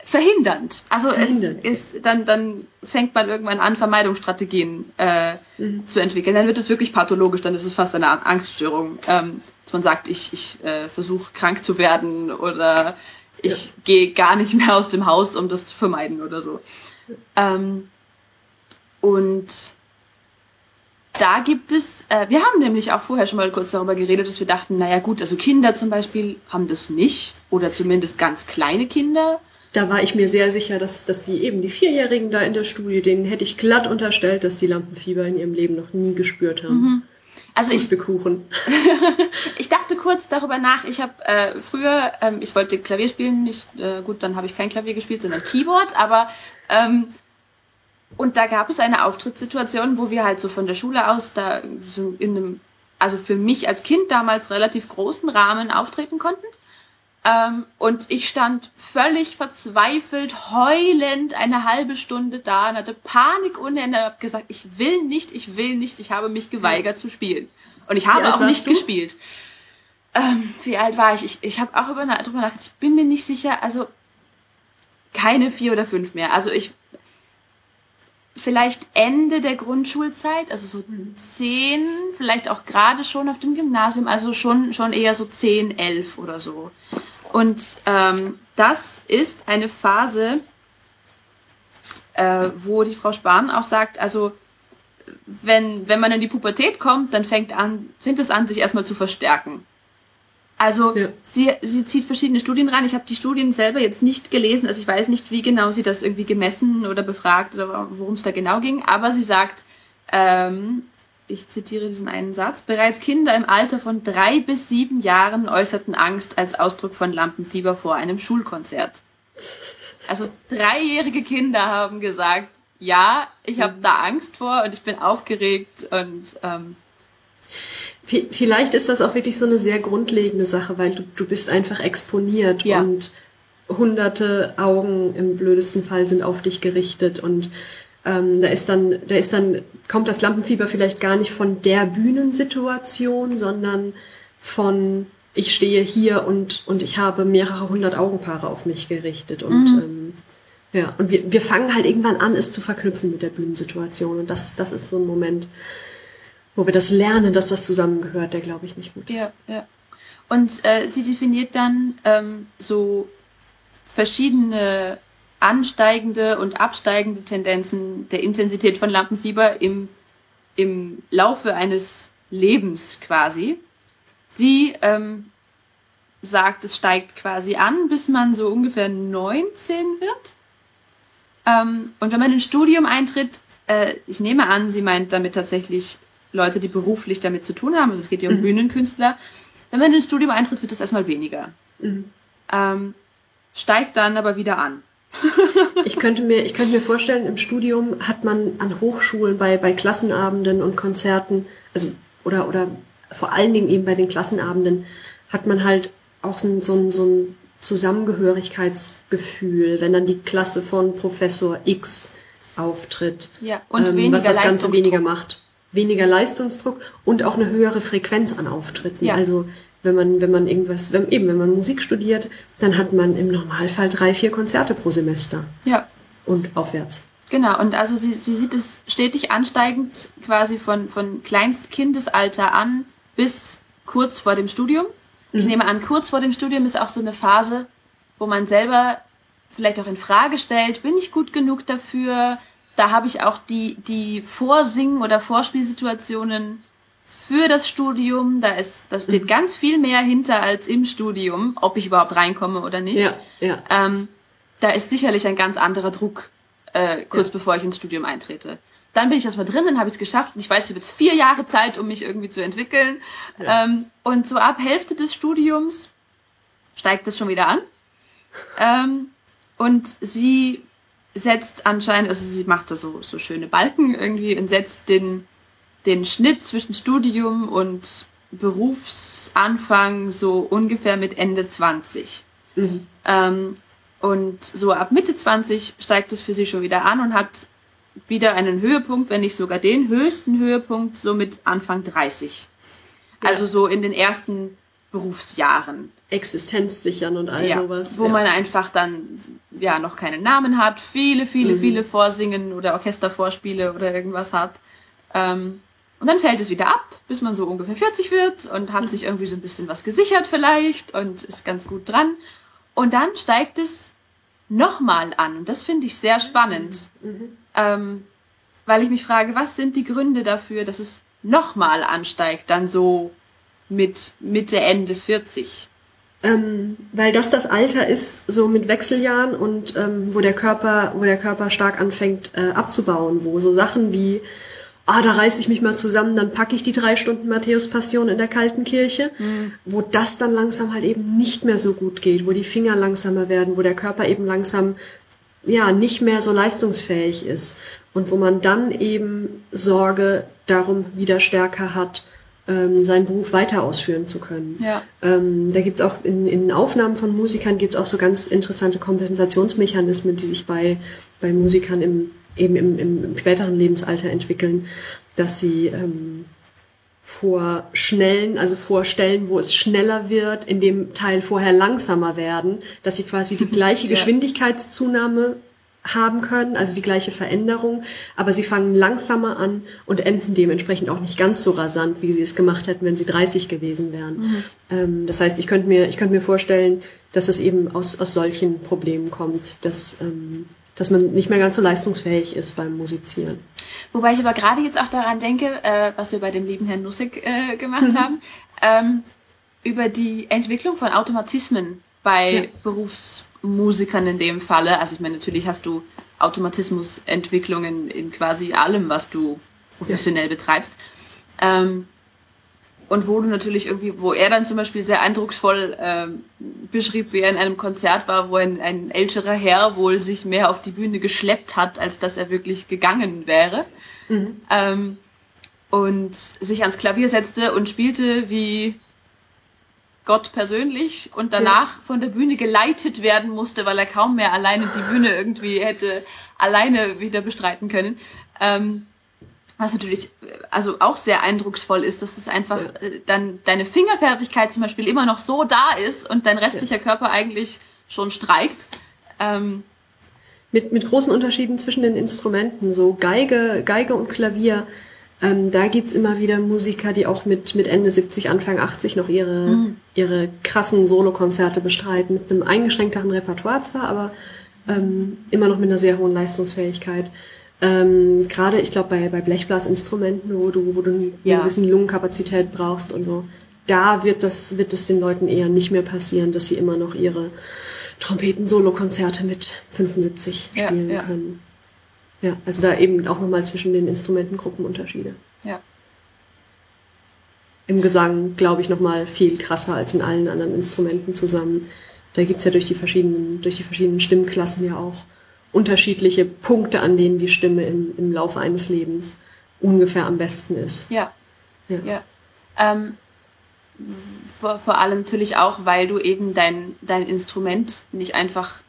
verhindernd. Also Verhindert. es ist dann dann fängt man irgendwann an Vermeidungsstrategien äh, mhm. zu entwickeln. Dann wird es wirklich pathologisch. Dann ist es fast eine Angststörung, ähm, dass man sagt, ich ich äh, versuche krank zu werden oder ich ja. gehe gar nicht mehr aus dem Haus, um das zu vermeiden oder so. Ähm, und da gibt es, äh, wir haben nämlich auch vorher schon mal kurz darüber geredet, dass wir dachten, naja gut, also Kinder zum Beispiel haben das nicht oder zumindest ganz kleine Kinder da war ich mir sehr sicher, dass, dass die eben die Vierjährigen da in der Studie, denen hätte ich glatt unterstellt, dass die Lampenfieber in ihrem Leben noch nie gespürt haben. Mhm. Also ich, ich dachte kurz darüber nach. Ich habe äh, früher, ähm, ich wollte Klavier spielen, nicht äh, gut, dann habe ich kein Klavier gespielt, sondern Keyboard. Aber ähm, und da gab es eine Auftrittssituation, wo wir halt so von der Schule aus da so in einem, also für mich als Kind damals relativ großen Rahmen auftreten konnten. Ähm, und ich stand völlig verzweifelt, heulend eine halbe Stunde da und hatte Panik ohne Ende. Hab gesagt, ich will nicht, ich will nicht. Ich habe mich geweigert zu spielen. Und ich habe auch nicht du? gespielt. Ähm, wie alt war ich? Ich, ich habe auch über, darüber nachgedacht. Ich bin mir nicht sicher. Also keine vier oder fünf mehr. Also ich vielleicht Ende der Grundschulzeit, also so zehn, vielleicht auch gerade schon auf dem Gymnasium, also schon schon eher so zehn, elf oder so. Und ähm, das ist eine Phase, äh, wo die Frau Spahn auch sagt, also wenn, wenn man in die Pubertät kommt, dann fängt, an, fängt es an, sich erstmal zu verstärken. Also ja. sie, sie zieht verschiedene Studien rein. Ich habe die Studien selber jetzt nicht gelesen, also ich weiß nicht, wie genau sie das irgendwie gemessen oder befragt oder worum es da genau ging, aber sie sagt, ähm, ich zitiere diesen einen Satz, bereits Kinder im Alter von drei bis sieben Jahren äußerten Angst als Ausdruck von Lampenfieber vor einem Schulkonzert. Also dreijährige Kinder haben gesagt, ja, ich habe da Angst vor und ich bin aufgeregt und ähm, Vielleicht ist das auch wirklich so eine sehr grundlegende Sache, weil du, du bist einfach exponiert ja. und hunderte Augen im blödesten Fall sind auf dich gerichtet und ähm, da ist dann, da ist dann, kommt das Lampenfieber vielleicht gar nicht von der Bühnensituation, sondern von ich stehe hier und, und ich habe mehrere hundert Augenpaare auf mich gerichtet und mhm. ähm, ja, und wir, wir fangen halt irgendwann an, es zu verknüpfen mit der Bühnensituation und das, das ist so ein Moment, wo wir das lernen, dass das zusammengehört, der glaube ich nicht gut ist. Ja, ja. Und äh, sie definiert dann ähm, so verschiedene ansteigende und absteigende Tendenzen der Intensität von Lampenfieber im, im Laufe eines Lebens quasi. Sie ähm, sagt, es steigt quasi an, bis man so ungefähr 19 wird. Ähm, und wenn man ins Studium eintritt, äh, ich nehme an, sie meint damit tatsächlich Leute, die beruflich damit zu tun haben, also es geht ja um mhm. Bühnenkünstler. Wenn man ins Studium eintritt, wird es erstmal weniger. Mhm. Ähm, steigt dann aber wieder an. ich könnte mir, ich könnte mir vorstellen, im Studium hat man an Hochschulen bei, bei Klassenabenden und Konzerten, also, oder, oder vor allen Dingen eben bei den Klassenabenden, hat man halt auch so ein, so ein, so ein Zusammengehörigkeitsgefühl, wenn dann die Klasse von Professor X auftritt. Ja, und ähm, weniger was das Ganze weniger macht. Weniger Leistungsdruck und auch eine höhere Frequenz an Auftritten. Ja. Also wenn man, wenn man irgendwas, wenn, eben wenn man Musik studiert, dann hat man im Normalfall drei, vier Konzerte pro Semester. Ja. Und aufwärts. Genau, und also sie, sie sieht es stetig ansteigend quasi von, von Kleinstkindesalter an bis kurz vor dem Studium. Ich mhm. nehme an, kurz vor dem Studium ist auch so eine Phase, wo man selber vielleicht auch in Frage stellt, bin ich gut genug dafür? Da habe ich auch die, die Vorsingen- oder Vorspielsituationen für das Studium. Da ist, da steht mhm. ganz viel mehr hinter als im Studium, ob ich überhaupt reinkomme oder nicht. Ja, ja. Ähm, da ist sicherlich ein ganz anderer Druck, äh, kurz ja. bevor ich ins Studium eintrete. Dann bin ich erstmal drin, dann habe ich es geschafft. Und ich weiß, ich habe jetzt vier Jahre Zeit, um mich irgendwie zu entwickeln. Ja. Ähm, und so ab Hälfte des Studiums steigt es schon wieder an. Ähm, und sie setzt anscheinend, also sie macht da so, so schöne Balken irgendwie und setzt den, den Schnitt zwischen Studium und Berufsanfang so ungefähr mit Ende 20. Mhm. Ähm, und so ab Mitte 20 steigt es für sie schon wieder an und hat wieder einen Höhepunkt, wenn nicht sogar den höchsten Höhepunkt, so mit Anfang 30. Ja. Also so in den ersten Berufsjahren. Existenz sichern und all ja, sowas. Wo ja. man einfach dann ja noch keinen Namen hat, viele, viele, mhm. viele Vorsingen oder Orchestervorspiele oder irgendwas hat. Ähm, und dann fällt es wieder ab, bis man so ungefähr 40 wird und hat sich irgendwie so ein bisschen was gesichert vielleicht und ist ganz gut dran. Und dann steigt es nochmal an. Und das finde ich sehr spannend. Mhm. Ähm, weil ich mich frage, was sind die Gründe dafür, dass es nochmal ansteigt, dann so mit Mitte, Ende 40? Ähm, weil das das Alter ist, so mit Wechseljahren und ähm, wo der Körper, wo der Körper stark anfängt äh, abzubauen, wo so Sachen wie ah, da reiße ich mich mal zusammen, dann packe ich die drei Stunden Matthäus-Passion in der kalten Kirche, mhm. wo das dann langsam halt eben nicht mehr so gut geht, wo die Finger langsamer werden, wo der Körper eben langsam ja nicht mehr so leistungsfähig ist. Und wo man dann eben Sorge darum wieder stärker hat, ähm, seinen Beruf weiter ausführen zu können. Ja. Ähm, da gibt's auch in, in Aufnahmen von Musikern gibt's auch so ganz interessante Kompensationsmechanismen, die sich bei, bei Musikern im eben im, im, im späteren Lebensalter entwickeln, dass sie ähm, vor schnellen, also vor Stellen, wo es schneller wird, in dem Teil vorher langsamer werden, dass sie quasi die gleiche Geschwindigkeitszunahme haben können, also die gleiche Veränderung, aber sie fangen langsamer an und enden dementsprechend auch nicht ganz so rasant, wie sie es gemacht hätten, wenn sie 30 gewesen wären. Mhm. Ähm, das heißt, ich könnte mir, ich könnte mir vorstellen, dass es eben aus, aus solchen Problemen kommt, dass ähm, dass man nicht mehr ganz so leistungsfähig ist beim Musizieren. Wobei ich aber gerade jetzt auch daran denke, äh, was wir bei dem lieben Herrn Nussig äh, gemacht mhm. haben, ähm, über die Entwicklung von Automatismen bei ja. Berufsmusikern in dem Falle. Also ich meine, natürlich hast du Automatismusentwicklungen in quasi allem, was du professionell ja. betreibst. Ähm, und wo du natürlich irgendwie, wo er dann zum Beispiel sehr eindrucksvoll ähm, beschrieb, wie er in einem Konzert war, wo ein, ein älterer Herr wohl sich mehr auf die Bühne geschleppt hat, als dass er wirklich gegangen wäre. Mhm. Ähm, und sich ans Klavier setzte und spielte wie Gott persönlich und danach ja. von der Bühne geleitet werden musste, weil er kaum mehr alleine die Bühne irgendwie hätte alleine wieder bestreiten können. Ähm, was natürlich also auch sehr eindrucksvoll ist, dass es einfach äh, dann deine Fingerfertigkeit zum Beispiel immer noch so da ist und dein restlicher ja. Körper eigentlich schon streikt. Ähm, mit, mit großen Unterschieden zwischen den Instrumenten, so Geige, Geige und Klavier. Ähm, da gibt's immer wieder Musiker, die auch mit, mit Ende 70, Anfang 80 noch ihre, mhm. ihre krassen Solokonzerte bestreiten, mit einem eingeschränkteren Repertoire zwar, aber ähm, immer noch mit einer sehr hohen Leistungsfähigkeit. Ähm, Gerade, ich glaube, bei, bei Blechblasinstrumenten, wo du, wo du eine ja. gewisse Lungenkapazität brauchst und so, da wird das, wird es den Leuten eher nicht mehr passieren, dass sie immer noch ihre Trompeten-Solo-Konzerte mit 75 spielen ja, ja. können. Ja, also da eben auch nochmal zwischen den Instrumentengruppen Unterschiede. Ja. Im Gesang, glaube ich, nochmal viel krasser als in allen anderen Instrumenten zusammen. Da gibt's ja durch die verschiedenen, durch die verschiedenen Stimmklassen ja auch unterschiedliche Punkte, an denen die Stimme im, im Laufe eines Lebens ungefähr am besten ist. Ja. Ja. ja. Ähm, vor, vor allem natürlich auch, weil du eben dein, dein Instrument nicht einfach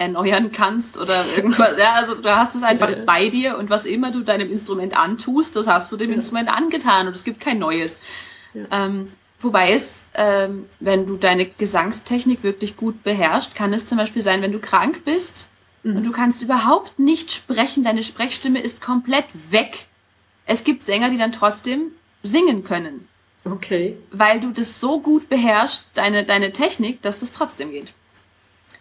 erneuern kannst oder irgendwas. Ja, also du hast es einfach ja. bei dir und was immer du deinem Instrument antust, das hast du dem ja. Instrument angetan und es gibt kein neues. Ja. Ähm, wobei es, ähm, wenn du deine Gesangstechnik wirklich gut beherrschst, kann es zum Beispiel sein, wenn du krank bist Mhm. Und du kannst überhaupt nicht sprechen, deine Sprechstimme ist komplett weg. Es gibt Sänger, die dann trotzdem singen können. Okay. Weil du das so gut beherrschst, deine, deine Technik, dass das trotzdem geht.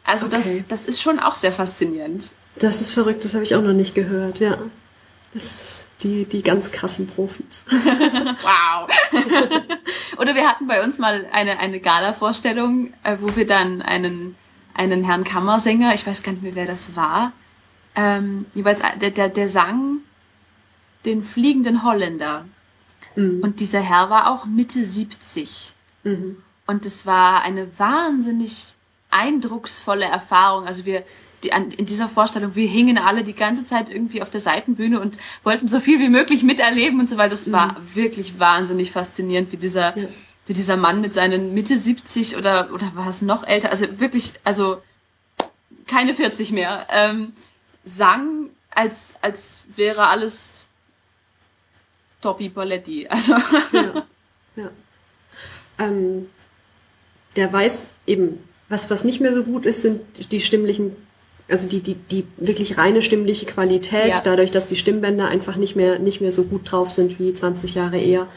Also okay. das, das ist schon auch sehr faszinierend. Das ist verrückt, das habe ich auch noch nicht gehört, ja. Das ist die, die ganz krassen Profis. wow. Oder wir hatten bei uns mal eine, eine Gala-Vorstellung, äh, wo wir dann einen einen Herrn Kammersänger, ich weiß gar nicht mehr, wer das war, ähm, jeweils äh, der, der, der sang den fliegenden Holländer. Mhm. Und dieser Herr war auch Mitte 70. Mhm. Und es war eine wahnsinnig eindrucksvolle Erfahrung. Also wir, die, an, in dieser Vorstellung, wir hingen alle die ganze Zeit irgendwie auf der Seitenbühne und wollten so viel wie möglich miterleben und so weiter. Das mhm. war wirklich wahnsinnig faszinierend, wie dieser ja wie dieser Mann mit seinen Mitte 70 oder, oder war es noch älter, also wirklich, also keine 40 mehr, ähm, sang, als, als wäre alles Topi Paletti. Also. Ja. ja. Ähm, der weiß eben, was, was nicht mehr so gut ist, sind die stimmlichen, also die, die, die wirklich reine stimmliche Qualität, ja. dadurch, dass die Stimmbänder einfach nicht mehr, nicht mehr so gut drauf sind wie 20 Jahre eher.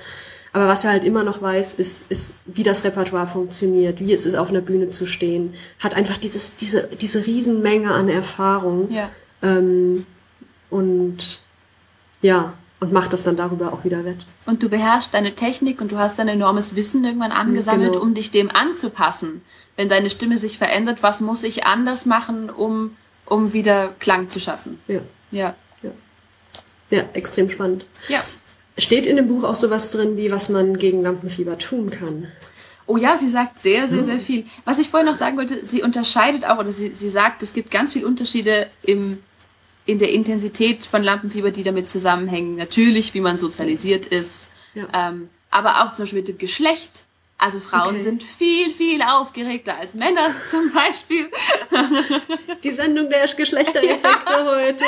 Aber was er halt immer noch weiß, ist, ist, wie das Repertoire funktioniert, wie es ist, auf einer Bühne zu stehen. Hat einfach dieses, diese, diese Riesenmenge an Erfahrung. Ja. Ähm, und ja, und macht das dann darüber auch wieder wett. Und du beherrschst deine Technik und du hast ein enormes Wissen irgendwann angesammelt, genau. um dich dem anzupassen. Wenn deine Stimme sich verändert, was muss ich anders machen, um, um wieder Klang zu schaffen? Ja. Ja. Ja, ja extrem spannend. Ja. Steht in dem Buch auch sowas drin, wie was man gegen Lampenfieber tun kann? Oh ja, sie sagt sehr, sehr, sehr viel. Was ich vorhin noch sagen wollte, sie unterscheidet auch, oder sie, sie sagt, es gibt ganz viele Unterschiede im, in der Intensität von Lampenfieber, die damit zusammenhängen. Natürlich, wie man sozialisiert ist, ja. ähm, aber auch zum Beispiel mit dem Geschlecht. Also Frauen okay. sind viel, viel aufgeregter als Männer zum Beispiel. Die Sendung der Geschlechtereffekte ja. heute.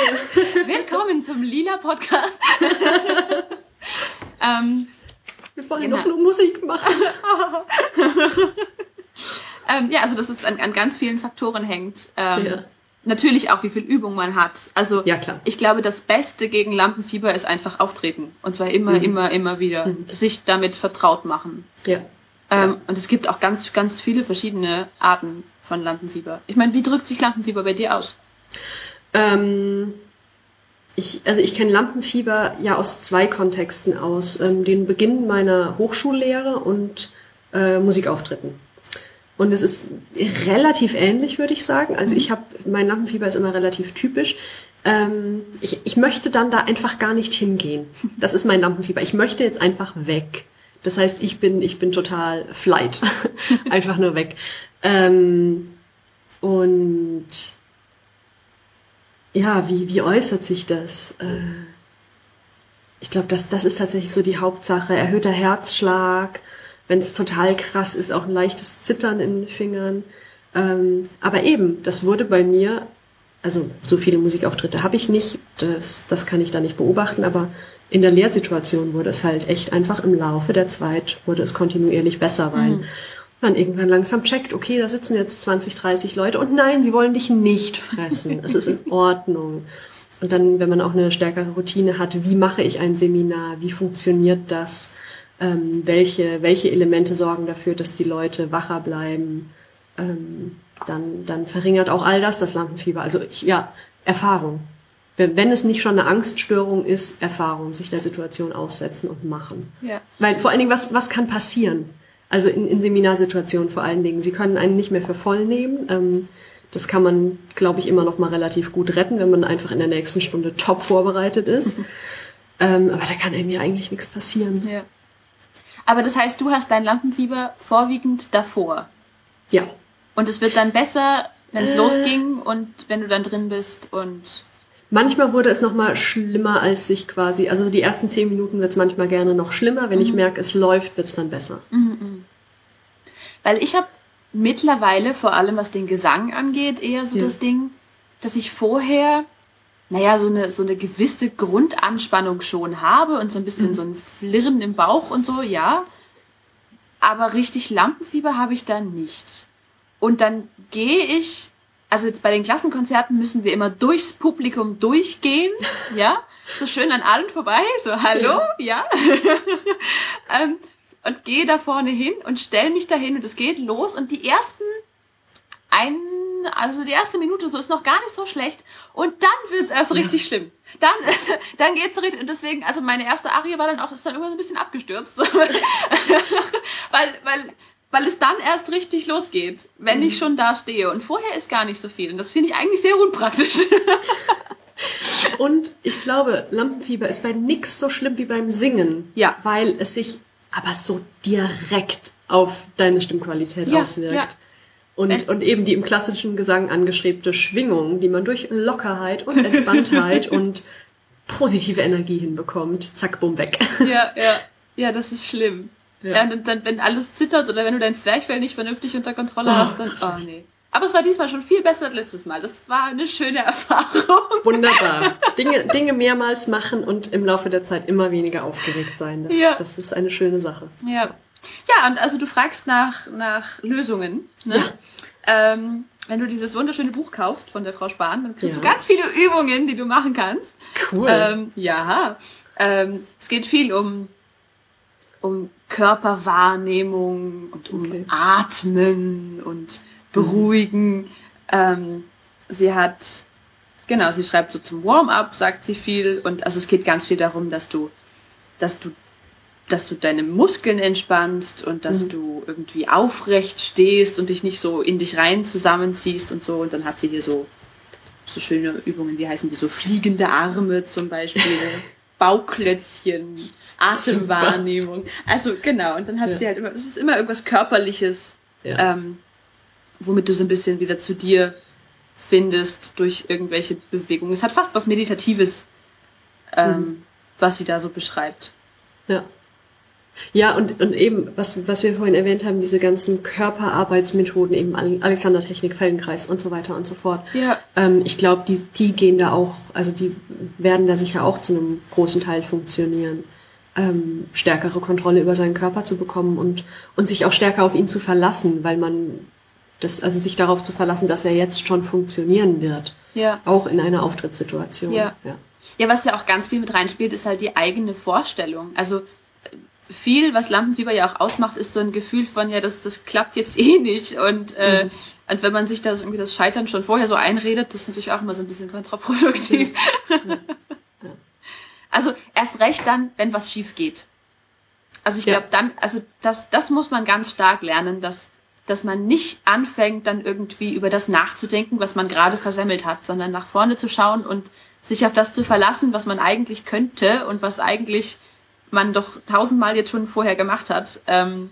Willkommen zum Lila Podcast. Ähm, Wir wollen genau. noch nur Musik machen. ähm, ja, also dass es an, an ganz vielen Faktoren hängt. Ähm, ja. Natürlich auch, wie viel Übung man hat. Also ja, klar. ich glaube, das Beste gegen Lampenfieber ist einfach auftreten. Und zwar immer, mhm. immer, immer wieder. Mhm. Sich damit vertraut machen. Ja. Ähm, ja. Und es gibt auch ganz, ganz viele verschiedene Arten von Lampenfieber. Ich meine, wie drückt sich Lampenfieber bei dir aus? Ähm, ich, also ich kenne Lampenfieber ja aus zwei Kontexten aus. Ähm, den Beginn meiner Hochschullehre und äh, Musikauftritten. Und es ist relativ ähnlich, würde ich sagen. Also ich habe, mein Lampenfieber ist immer relativ typisch. Ähm, ich, ich möchte dann da einfach gar nicht hingehen. Das ist mein Lampenfieber. Ich möchte jetzt einfach weg. Das heißt, ich bin, ich bin total flight. einfach nur weg. Ähm, und ja, wie, wie äußert sich das? Äh, ich glaube, das, das ist tatsächlich so die Hauptsache. Erhöhter Herzschlag, wenn es total krass ist, auch ein leichtes Zittern in den Fingern. Ähm, aber eben, das wurde bei mir, also so viele Musikauftritte habe ich nicht, das, das kann ich da nicht beobachten, aber in der Lehrsituation wurde es halt echt einfach im Laufe der Zeit, wurde es kontinuierlich besser, weil mhm. man irgendwann langsam checkt, okay, da sitzen jetzt 20, 30 Leute und nein, sie wollen dich nicht fressen. es ist in Ordnung. Und dann, wenn man auch eine stärkere Routine hat, wie mache ich ein Seminar, wie funktioniert das, ähm, welche, welche Elemente sorgen dafür, dass die Leute wacher bleiben, ähm, dann, dann verringert auch all das das Lampenfieber. Also ich, ja, Erfahrung. Wenn, es nicht schon eine Angststörung ist, Erfahrung, sich der Situation aussetzen und machen. Ja. Weil vor allen Dingen, was, was kann passieren? Also in, in Seminarsituationen vor allen Dingen. Sie können einen nicht mehr für voll nehmen. Ähm, das kann man, glaube ich, immer noch mal relativ gut retten, wenn man einfach in der nächsten Stunde top vorbereitet ist. ähm, aber da kann einem ja eigentlich nichts passieren. Ja. Aber das heißt, du hast dein Lampenfieber vorwiegend davor. Ja. Und es wird dann besser, wenn es äh. losging und wenn du dann drin bist und. Manchmal wurde es noch mal schlimmer, als sich quasi, also die ersten zehn Minuten wird es manchmal gerne noch schlimmer. Wenn mhm. ich merke, es läuft, wird es dann besser. Mhm, mhm. Weil ich habe mittlerweile, vor allem was den Gesang angeht, eher so ja. das Ding, dass ich vorher, naja, so eine, so eine gewisse Grundanspannung schon habe und so ein bisschen mhm. so ein Flirren im Bauch und so, ja. Aber richtig Lampenfieber habe ich da nicht. Und dann gehe ich, also jetzt bei den Klassenkonzerten müssen wir immer durchs Publikum durchgehen, ja, so schön an allen vorbei, so hallo, ja. ähm, und gehe da vorne hin und stell mich dahin und es geht los und die ersten ein, also die erste Minute so ist noch gar nicht so schlecht und dann wird's erst ja. richtig schlimm. Dann, also, dann geht's so richtig und deswegen, also meine erste Arie war dann auch, ist dann immer so ein bisschen abgestürzt, weil, weil, weil es dann erst richtig losgeht, wenn mhm. ich schon da stehe und vorher ist gar nicht so viel und das finde ich eigentlich sehr unpraktisch. Und ich glaube, Lampenfieber ist bei nix so schlimm wie beim Singen. Ja. Weil es sich aber so direkt auf deine Stimmqualität ja, auswirkt. Ja. Und, und eben die im klassischen Gesang angestrebte Schwingung, die man durch Lockerheit und Entspanntheit und positive Energie hinbekommt. Zack, bumm, weg. Ja, ja. Ja, das ist schlimm. Ja. und dann, wenn alles zittert oder wenn du dein Zwerchfell nicht vernünftig unter Kontrolle oh, hast, dann, oh nee. Aber es war diesmal schon viel besser als letztes Mal. Das war eine schöne Erfahrung. Wunderbar. Dinge, Dinge mehrmals machen und im Laufe der Zeit immer weniger aufgeregt sein. Das, ja. das ist eine schöne Sache. Ja. Ja, und also du fragst nach, nach Lösungen. Ne? Ja. Ähm, wenn du dieses wunderschöne Buch kaufst von der Frau Spahn, dann kriegst ja. du ganz viele Übungen, die du machen kannst. Cool. Ähm, ja. Ähm, es geht viel um, um Körperwahrnehmung und um okay. Atmen und beruhigen. Ähm, sie hat, genau, sie schreibt so zum Warm-up, sagt sie viel. Und also es geht ganz viel darum, dass du, dass du, dass du deine Muskeln entspannst und dass mhm. du irgendwie aufrecht stehst und dich nicht so in dich rein zusammenziehst und so. Und dann hat sie hier so, so schöne Übungen, wie heißen die, so fliegende Arme zum Beispiel. Bauklötzchen, Atemwahrnehmung. Also genau, und dann hat ja. sie halt immer, es ist immer irgendwas Körperliches, ja. ähm, womit du so ein bisschen wieder zu dir findest durch irgendwelche Bewegungen. Es hat fast was Meditatives, ähm, mhm. was sie da so beschreibt. Ja. Ja, und, und eben, was, was wir vorhin erwähnt haben, diese ganzen Körperarbeitsmethoden, eben Alexander-Technik, Feldenkreis und so weiter und so fort. Ja. Ähm, ich glaube, die, die gehen da auch, also die werden da sicher auch zu einem großen Teil funktionieren. Ähm, stärkere Kontrolle über seinen Körper zu bekommen und, und sich auch stärker auf ihn zu verlassen, weil man das, also sich darauf zu verlassen, dass er jetzt schon funktionieren wird. Ja. Auch in einer Auftrittssituation. Ja. ja. Ja, was ja auch ganz viel mit reinspielt, ist halt die eigene Vorstellung. Also viel, was Lampenfieber ja auch ausmacht, ist so ein Gefühl von, ja, das, das klappt jetzt eh nicht. Und, äh, mhm. und wenn man sich da irgendwie das Scheitern schon vorher so einredet, das ist natürlich auch immer so ein bisschen kontraproduktiv. Mhm. Ja. Also erst recht dann, wenn was schief geht. Also ich ja. glaube dann, also das, das muss man ganz stark lernen, dass dass man nicht anfängt, dann irgendwie über das nachzudenken, was man gerade versemmelt hat, sondern nach vorne zu schauen und sich auf das zu verlassen, was man eigentlich könnte und was eigentlich man doch tausendmal jetzt schon vorher gemacht hat, ähm,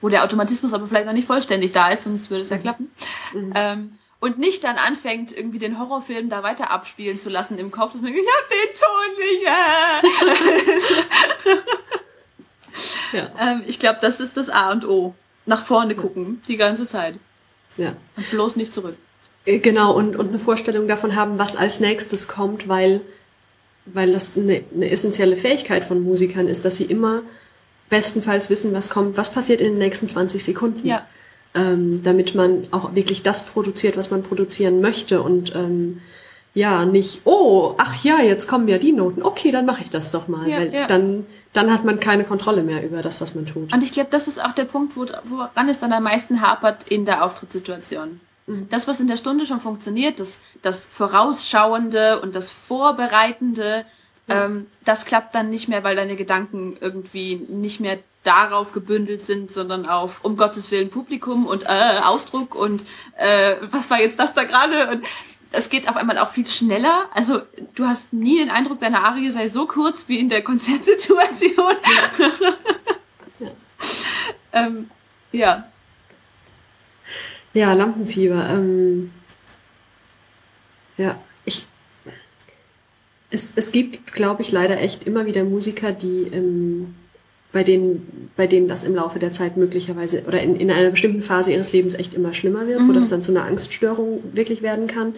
wo der Automatismus aber vielleicht noch nicht vollständig da ist, sonst würde es ja mhm. klappen. Mhm. Ähm, und nicht dann anfängt, irgendwie den Horrorfilm da weiter abspielen zu lassen im Kopf, dass man, ich hab den Ton nicht. Ja. ähm, ich glaube, das ist das A und O. Nach vorne gucken, die ganze Zeit. Ja. Und bloß nicht zurück. Äh, Genau, und, und eine Vorstellung davon haben, was als nächstes kommt, weil, weil das eine, eine essentielle Fähigkeit von Musikern ist, dass sie immer bestenfalls wissen, was kommt, was passiert in den nächsten 20 Sekunden. Ja. Ähm, damit man auch wirklich das produziert, was man produzieren möchte und ähm, ja, nicht, oh, ach ja, jetzt kommen ja die Noten, okay, dann mache ich das doch mal, Ja, weil ja. dann, dann hat man keine Kontrolle mehr über das, was man tut. Und ich glaube, das ist auch der Punkt, wo, woran es dann am meisten hapert in der Auftrittssituation. Das, was in der Stunde schon funktioniert, das, das Vorausschauende und das Vorbereitende, ähm, das klappt dann nicht mehr, weil deine Gedanken irgendwie nicht mehr darauf gebündelt sind, sondern auf um Gottes Willen Publikum und äh, Ausdruck und äh, was war jetzt das da gerade und es geht auf einmal auch viel schneller. Also du hast nie den Eindruck, deine Arie sei so kurz wie in der Konzertsituation. ähm, ja. Ja, Lampenfieber. Ähm, ja, ich. Es, es gibt, glaube ich, leider echt immer wieder Musiker, die ähm, bei denen, bei denen das im Laufe der Zeit möglicherweise oder in, in einer bestimmten Phase ihres Lebens echt immer schlimmer wird, wo das dann zu einer Angststörung wirklich werden kann.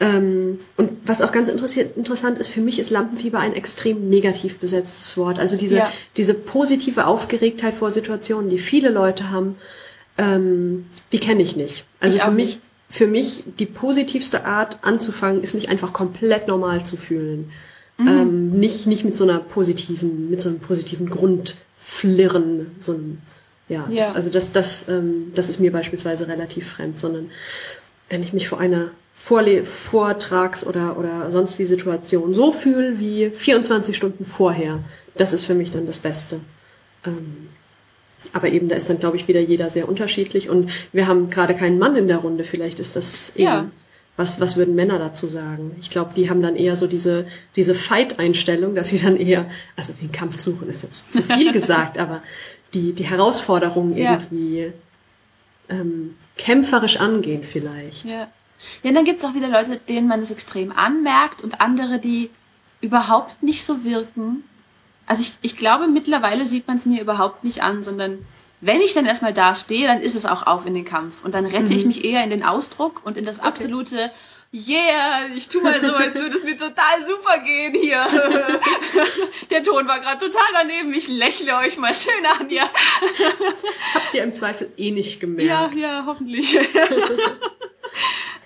Ähm, und was auch ganz interessiert, interessant ist, für mich ist Lampenfieber ein extrem negativ besetztes Wort. Also diese, Ja. diese positive Aufgeregtheit vor Situationen, die viele Leute haben, ähm, die kenne ich nicht. Also Ich für mich, nicht. für mich die positivste Art anzufangen, ist mich einfach komplett normal zu fühlen. Mhm. Ähm, nicht, nicht mit so einer positiven, mit so einem positiven Grundflirren, so einem, ja, Ja. Das, also das, das, ähm, das ist mir beispielsweise relativ fremd, sondern wenn ich mich vor einer Vorle Vortrags- oder, oder sonst wie Situation so fühle wie 24 Stunden vorher, das ist für mich dann das Beste. Ähm, aber eben, da ist dann, glaube ich, wieder jeder sehr unterschiedlich. Und wir haben gerade keinen Mann in der Runde. Vielleicht ist das eben, Ja. was, was würden Männer dazu sagen? Ich glaube, die haben dann eher so diese, diese Fight-Einstellung, dass sie dann eher, also den Kampf suchen ist jetzt zu viel gesagt, aber die, die Herausforderung Ja. irgendwie ähm, kämpferisch angehen vielleicht. Ja. Ja, dann gibt's auch wieder Leute, denen man es extrem anmerkt und andere, die überhaupt nicht so wirken. Also ich, ich glaube, mittlerweile sieht man es mir überhaupt nicht an, sondern wenn ich dann erstmal da stehe, dann ist es auch auf in den Kampf. Und dann rette ich mich eher in den Ausdruck und in das absolute Yeah, ich tu mal so, als würde es mir total super gehen hier. Der Ton war gerade total daneben. Ich lächle euch mal schön an, ja. Habt ihr im Zweifel eh nicht gemerkt. Ja, ja, hoffentlich.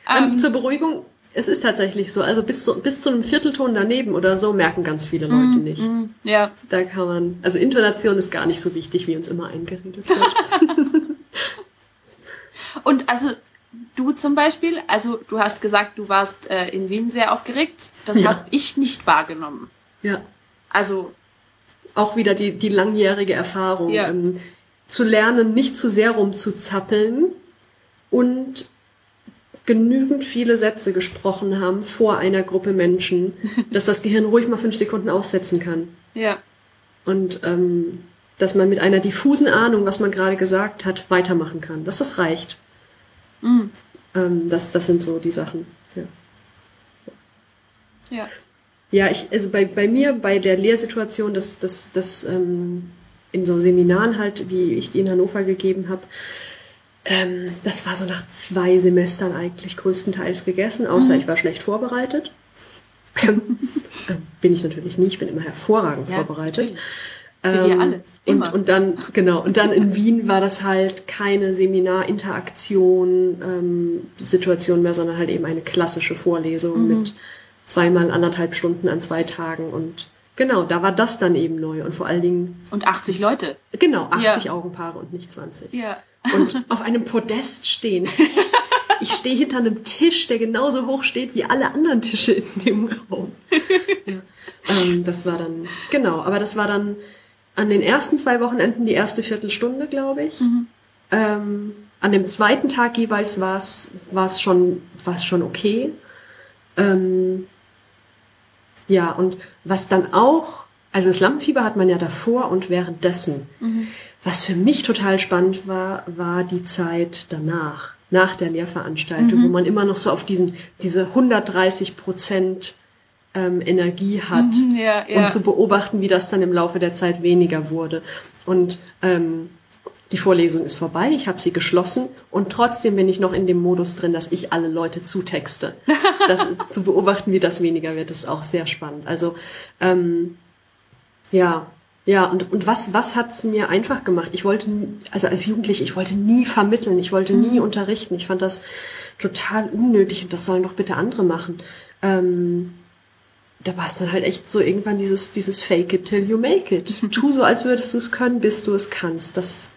Ähm, zur Beruhigung, es ist tatsächlich so. Also bis zu, bis zu einem Viertelton daneben oder so merken ganz viele Leute nicht. Ja, Da kann man, also Intonation ist gar nicht so wichtig, wie uns immer eingeredet wird. Und also du zum Beispiel, also du hast gesagt, du warst äh, in Wien sehr aufgeregt. Das Ja. habe ich nicht wahrgenommen. ja. Also Auch wieder die, die langjährige Erfahrung. Ja. Ähm, zu lernen, nicht zu sehr rumzuzappeln und genügend viele Sätze gesprochen haben vor einer Gruppe Menschen, dass das Gehirn ruhig mal fünf Sekunden aussetzen kann. ja, Und ähm, dass man mit einer diffusen Ahnung, was man gerade gesagt hat, weitermachen kann. Dass das reicht. Mhm. Ähm, das, das sind so die Sachen. Ja. ja, Ja, ich, also bei, bei mir, bei der Lehrsituation, das, das, das ähm, in so Seminaren halt, wie ich die in Hannover gegeben habe, ähm, das war so nach zwei Semestern eigentlich größtenteils gegessen, außer ich war schlecht vorbereitet. Ähm, bin ich natürlich nie, ich bin immer hervorragend Ja, vorbereitet. Wie wir alle, immer. Und, und dann, genau, und dann in Wien war das halt keine Seminar-Interaktion, ähm, Situation mehr, sondern halt eben eine klassische Vorlesung Mhm. mit zweimal anderthalb Stunden an zwei Tagen und genau, da war das dann eben neu und vor allen Dingen, und 80 Leute. genau, 80 Ja. Augenpaare und nicht 20 Ja, und auf einem Podest stehen. Ich stehe hinter einem Tisch, der genauso hoch steht wie alle anderen Tische in dem Raum. Ja. Ähm, das war dann, genau, aber das war dann an den ersten zwei Wochenenden die erste Viertelstunde, glaube ich. Ähm, an dem zweiten Tag jeweils war es war es schon war es schon okay. Ähm, ja, und was dann auch, also das Lampenfieber hat man ja davor und währenddessen. Was für mich total spannend war, war die Zeit danach. nach der Lehrveranstaltung, wo man immer noch so auf diesen, diese 130 Prozent ähm, Energie hat Mhm, ja, ja. und zu beobachten, wie das dann im Laufe der Zeit weniger wurde. Und ähm, die Vorlesung ist vorbei, ich habe sie geschlossen und trotzdem bin ich noch in dem Modus drin, dass ich alle Leute zutexte. Das, zu beobachten, wie das weniger wird, ist auch sehr spannend. Also ähm, ja, ja, und, und was, was hat's mir einfach gemacht? Ich wollte, also als Jugendliche, ich wollte nie vermitteln, ich wollte nie unterrichten. Ich fand das total unnötig und das sollen doch bitte andere machen. Ähm, da war es dann halt echt so irgendwann dieses, dieses Fake it till you make it. Tu so, als würdest du es können, bis du es kannst. Das,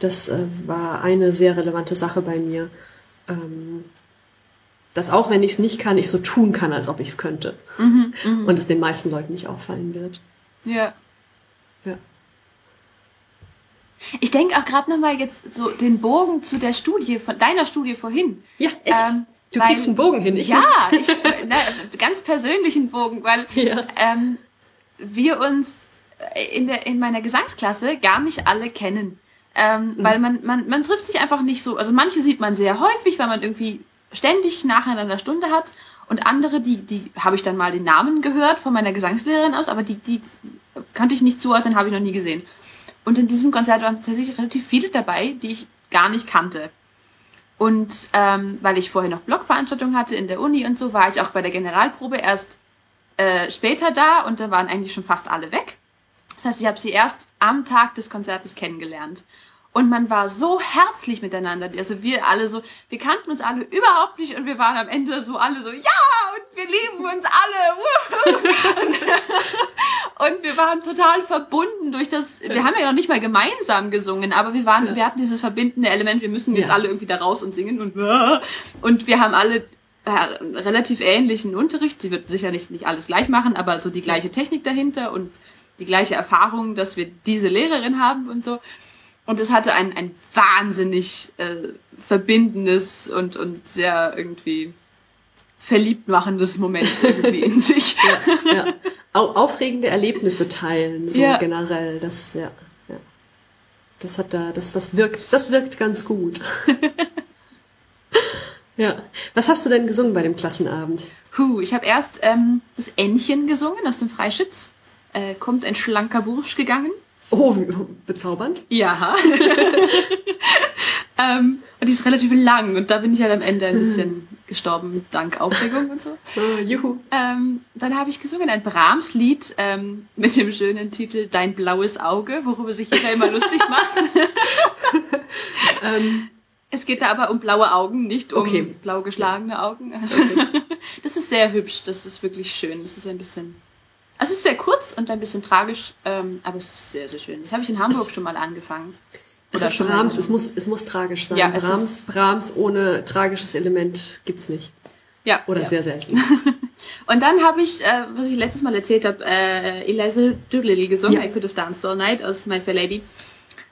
das äh, war eine sehr relevante Sache bei mir. Ähm, dass auch wenn ich es nicht kann, ich so tun kann, als ob ich es könnte. Und es den meisten Leuten nicht auffallen wird. Ja. Ja. Ich denke auch gerade nochmal jetzt so den Bogen zu der Studie, von deiner Studie vorhin. Ja, echt? Ähm, du weil- kriegst einen Bogen hin, ich Ja, ich, na, ganz persönlichen Bogen, weil Ja. ähm, wir uns in, der, in meiner Gesangsklasse gar nicht alle kennen. Ähm, Mhm. Weil man, man, man trifft sich einfach nicht so. Also manche sieht man sehr häufig, weil man irgendwie ständig nacheinander Stunde hat. Und andere, die, die habe ich dann mal den Namen gehört von meiner Gesangslehrerin aus, aber die, die kannte ich nicht zuordnen, habe ich noch nie gesehen. Und in diesem Konzert waren tatsächlich relativ viele dabei, die ich gar nicht kannte. Und ähm, weil ich vorher noch Blogveranstaltungen hatte in der Uni und so, war ich auch bei der Generalprobe erst äh, später da und da waren eigentlich schon fast alle weg. Das heißt, ich habe sie erst am Tag des Konzertes kennengelernt. Und man war so herzlich miteinander. Also wir alle so, wir kannten uns alle überhaupt nicht und wir waren am Ende so alle so, ja, und wir lieben uns alle. und, und wir waren total verbunden durch das, wir haben ja noch nicht mal gemeinsam gesungen, aber wir waren, wir hatten dieses verbindende Element, wir müssen jetzt Ja. alle irgendwie da raus und singen und, und wir haben alle äh, relativ ähnlichen Unterricht. Sie wird sicher nicht, nicht alles gleich machen, aber so die gleiche Technik dahinter und die gleiche Erfahrung, dass wir diese Lehrerin haben und so. Und es hatte ein, ein wahnsinnig äh, verbindendes und, und sehr irgendwie verliebt machendes Moment irgendwie in sich. ja, ja. Au aufregende Erlebnisse teilen, so Ja. generell. Das, ja, ja. Das hat da, das, das wirkt, das wirkt ganz gut. ja. Was hast du denn gesungen bei dem Klassenabend? Huh, ich habe erst ähm, das Ännchen gesungen aus dem Freischütz. Äh, kommt ein schlanker Bursch gegangen. Oh, wie bezaubernd. Ja. ähm, und die ist relativ lang und da bin ich halt am Ende ein bisschen gestorben dank Aufregung und so. Oh, juhu. Ähm, dann habe ich gesungen ein Brahms-Lied ähm, mit dem schönen Titel Dein blaues Auge, worüber sich jeder immer lustig macht. Ähm, Es geht da aber um blaue Augen, nicht um Okay. blau geschlagene Augen. Also, das ist sehr hübsch, das ist wirklich schön. Das ist ein bisschen. Also es ist sehr kurz und ein bisschen tragisch, ähm, aber es ist sehr, sehr schön. Das habe ich in Hamburg Es- schon mal angefangen. es ist schon mal- Brahms, es muss, es muss tragisch sein. Ja, es Brahms, Brahms ohne tragisches Element gibt's nicht. Ja, Oder ja. sehr selten. Und dann habe ich, äh, was ich letztes Mal erzählt habe, äh, Eliza Doolittle gesungen, Ja. I Could Have Danced All Night aus My Fair Lady.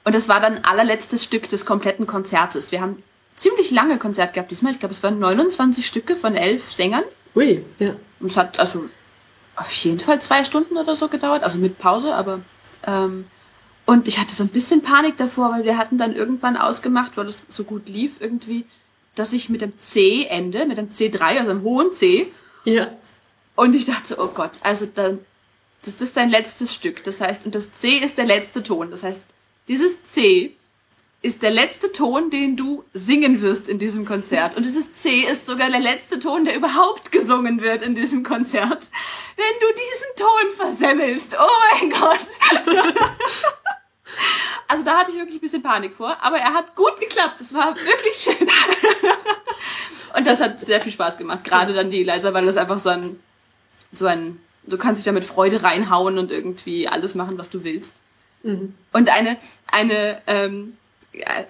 Und das war dann allerletztes Stück des kompletten Konzertes. Wir haben ziemlich lange Konzert gehabt diesmal. Ich glaube, es waren 29 Stücke von elf Sängern. Ui, ja. Und es hat also auf jeden Fall zwei Stunden oder so gedauert, also mit Pause, aber ähm, und ich hatte so ein bisschen Panik davor, weil wir hatten dann irgendwann ausgemacht, weil es so gut lief irgendwie, dass ich mit dem C-Ende, mit dem C3, also einem hohen C, Ja. und ich dachte, so, oh Gott, also dann, das ist dein letztes Stück. Das heißt, und das C ist der letzte Ton. Das heißt, dieses C ist der letzte Ton, den du singen wirst in diesem Konzert. Und dieses C ist sogar der letzte Ton, der überhaupt gesungen wird in diesem Konzert. Wenn du diesen Ton versemmelst, oh mein Gott. Also da hatte ich wirklich ein bisschen Panik vor, aber er hat gut geklappt. Das war wirklich schön. Und das hat sehr viel Spaß gemacht, gerade dann die Eliza, weil das einfach so ein, so ein, du kannst dich da mit Freude reinhauen und irgendwie alles machen, was du willst. Und eine, eine, ähm,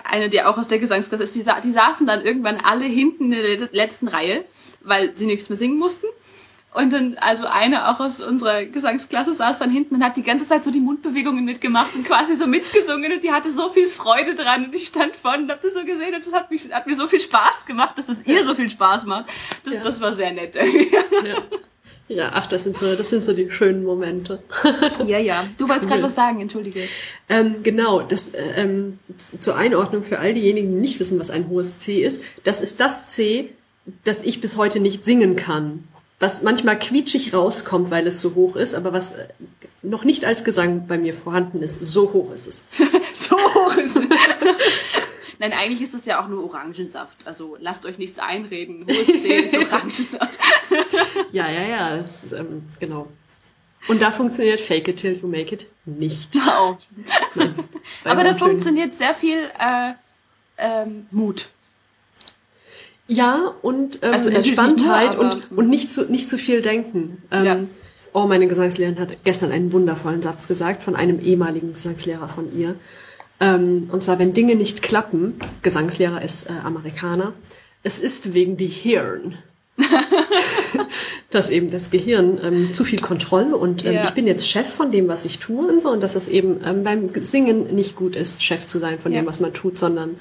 eine, die auch aus der Gesangsklasse ist, die, die saßen dann irgendwann alle hinten in der letzten Reihe, weil sie nichts mehr singen mussten. Und dann, also eine auch aus unserer Gesangsklasse saß dann hinten und hat die ganze Zeit so die Mundbewegungen mitgemacht und quasi so mitgesungen und die hatte so viel Freude dran und ich stand vorne und hab das so gesehen und das hat, mich, hat mir so viel Spaß gemacht, dass es ihr so viel Spaß macht. Das, Ja. das war sehr nett. ja. Ja, ach, das sind so, das sind so die schönen Momente. ja, ja. Du wolltest gerade was sagen, entschuldige. Ähm, genau, das äh, ähm, zur Einordnung für all diejenigen, die nicht wissen, was ein hohes C ist. Das ist das C, das ich bis heute nicht singen kann. Was manchmal quietschig rauskommt, weil es so hoch ist, aber was äh, noch nicht als Gesang bei mir vorhanden ist. So hoch ist es. so hoch ist es. Nein, eigentlich ist es ja auch nur Orangensaft. Also lasst euch nichts einreden. Hohes C ist Orangensaft. ja, ja, ja. Ist, ähm, genau. Und da funktioniert Fake it till you make it nicht. Oh. Nein, Aber da funktioniert sehr viel äh, ähm, Mut. Ja, und ähm, also Entspanntheit nur, und, und nicht zu, nicht zu viel denken. Ähm, ja. Oh, meine Gesangslehrerin hat gestern einen wundervollen Satz gesagt von einem ehemaligen Gesangslehrer von ihr. Ähm, und zwar, wenn Dinge nicht klappen, Gesangslehrer ist äh, Amerikaner, es ist wegen die Hirn. dass eben das Gehirn ähm, zu viel Kontrolle und ähm, ja. ich bin jetzt Chef von dem, was ich tue und so und dass es eben ähm, beim Singen nicht gut ist, Chef zu sein von ja. dem, was man tut, sondern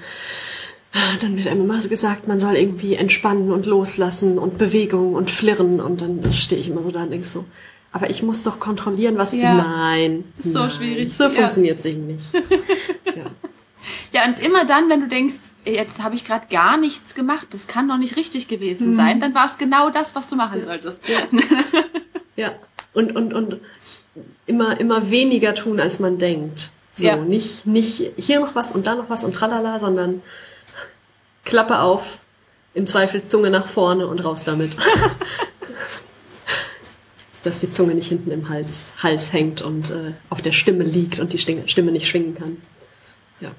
äh, dann wird einem immer so gesagt, man soll irgendwie entspannen und loslassen und Bewegung und flirren und dann stehe ich immer so da und denke so, aber ich muss doch kontrollieren, was ja. Nein. So nein, schwierig. So funktioniert Singen nicht. ja. ja, und immer dann, wenn du denkst, jetzt habe ich gerade gar nichts gemacht, das kann doch nicht richtig gewesen hm. sein, dann war es genau das, was du machen solltest. Ja. ja. Und, und, und immer, immer weniger tun, als man denkt. So, ja. nicht, nicht hier noch was und da noch was und tralala, sondern Klappe auf, im Zweifel Zunge nach vorne und raus damit. dass die Zunge nicht hinten im Hals, Hals hängt und äh, auf der Stimme liegt und die Stimme nicht schwingen kann. Ja.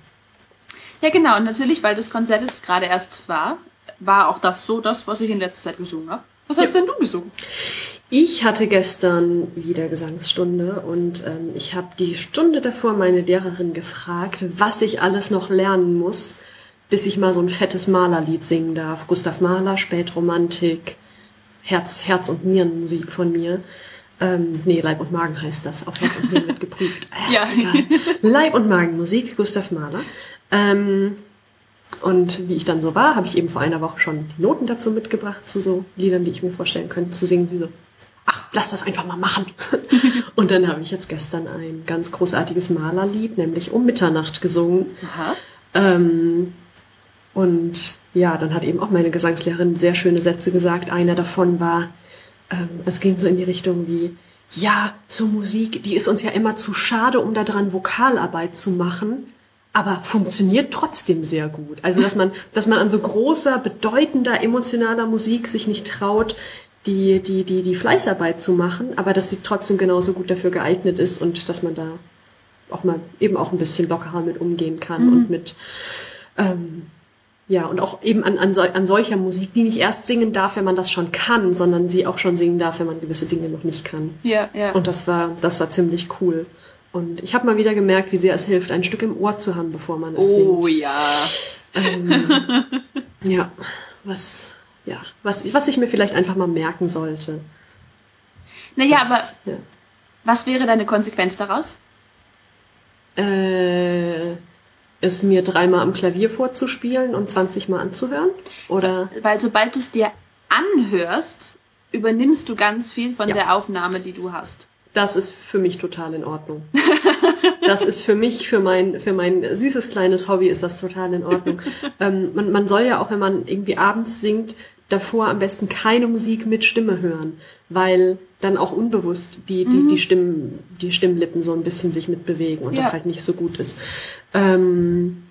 Ja, genau. Und natürlich, weil das Konzert jetzt gerade erst war, war auch das so das, was ich in letzter Zeit gesungen habe. Was hast ja. denn du gesungen? Ich hatte gestern wieder Gesangsstunde und ähm, ich habe die Stunde davor meine Lehrerin gefragt, was ich alles noch lernen muss, bis ich mal so ein fettes Malerlied singen darf. Gustav Mahler, Spätromantik, Herz, Herz- und Nierenmusik von mir. Ähm, nee, Leib und Magen heißt das. Auf Herz und Nieren wird geprüft. Äh, ja. Leib- und Magenmusik, Gustav Mahler. Ähm, und wie ich dann so war, habe ich eben vor einer Woche schon die Noten dazu mitgebracht, zu so Liedern, die ich mir vorstellen könnte, zu singen, die so, ach, lass das einfach mal machen. und dann habe ich jetzt gestern ein ganz großartiges Malerlied, nämlich um Mitternacht gesungen. Aha. Ähm, und ja, dann hat eben auch meine Gesangslehrerin sehr schöne Sätze gesagt. Einer davon war, ähm, es ging so in die Richtung wie, ja, so Musik, die ist uns ja immer zu schade, um da dran Vokalarbeit zu machen, aber funktioniert trotzdem sehr gut. Also, dass man, dass man an so großer, bedeutender, emotionaler Musik sich nicht traut, die, die, die, die Fleißarbeit zu machen, aber dass sie trotzdem genauso gut dafür geeignet ist und dass man da auch mal eben auch ein bisschen lockerer mit umgehen kann mhm. und mit, ähm, ja, und auch eben an, an, so, an solcher Musik, die nicht erst singen darf, wenn man das schon kann, sondern sie auch schon singen darf, wenn man gewisse Dinge noch nicht kann. Ja, ja. Und das war, das war ziemlich cool. Und ich habe mal wieder gemerkt, wie sehr es hilft, ein Stück im Ohr zu haben, bevor man es oh, singt. Oh ja. Ähm, ja, was, ja, was, was ich mir vielleicht einfach mal merken sollte. Naja, das, aber ja. was wäre deine Konsequenz daraus? Äh, es mir dreimal am Klavier vorzuspielen und 20 Mal anzuhören? Oder? Weil sobald du es dir anhörst, übernimmst du ganz viel von ja. der Aufnahme, die du hast. Das ist für mich total in Ordnung. das ist für mich, für mein, für mein süßes kleines Hobby ist das total in Ordnung. ähm, man, man soll ja auch, wenn man irgendwie abends singt, davor am besten keine Musik mit Stimme hören, weil dann auch unbewusst die, die, mhm. die, Stimmen, die Stimmlippen so ein bisschen sich mitbewegen und ja. das halt nicht so gut ist. Ähm,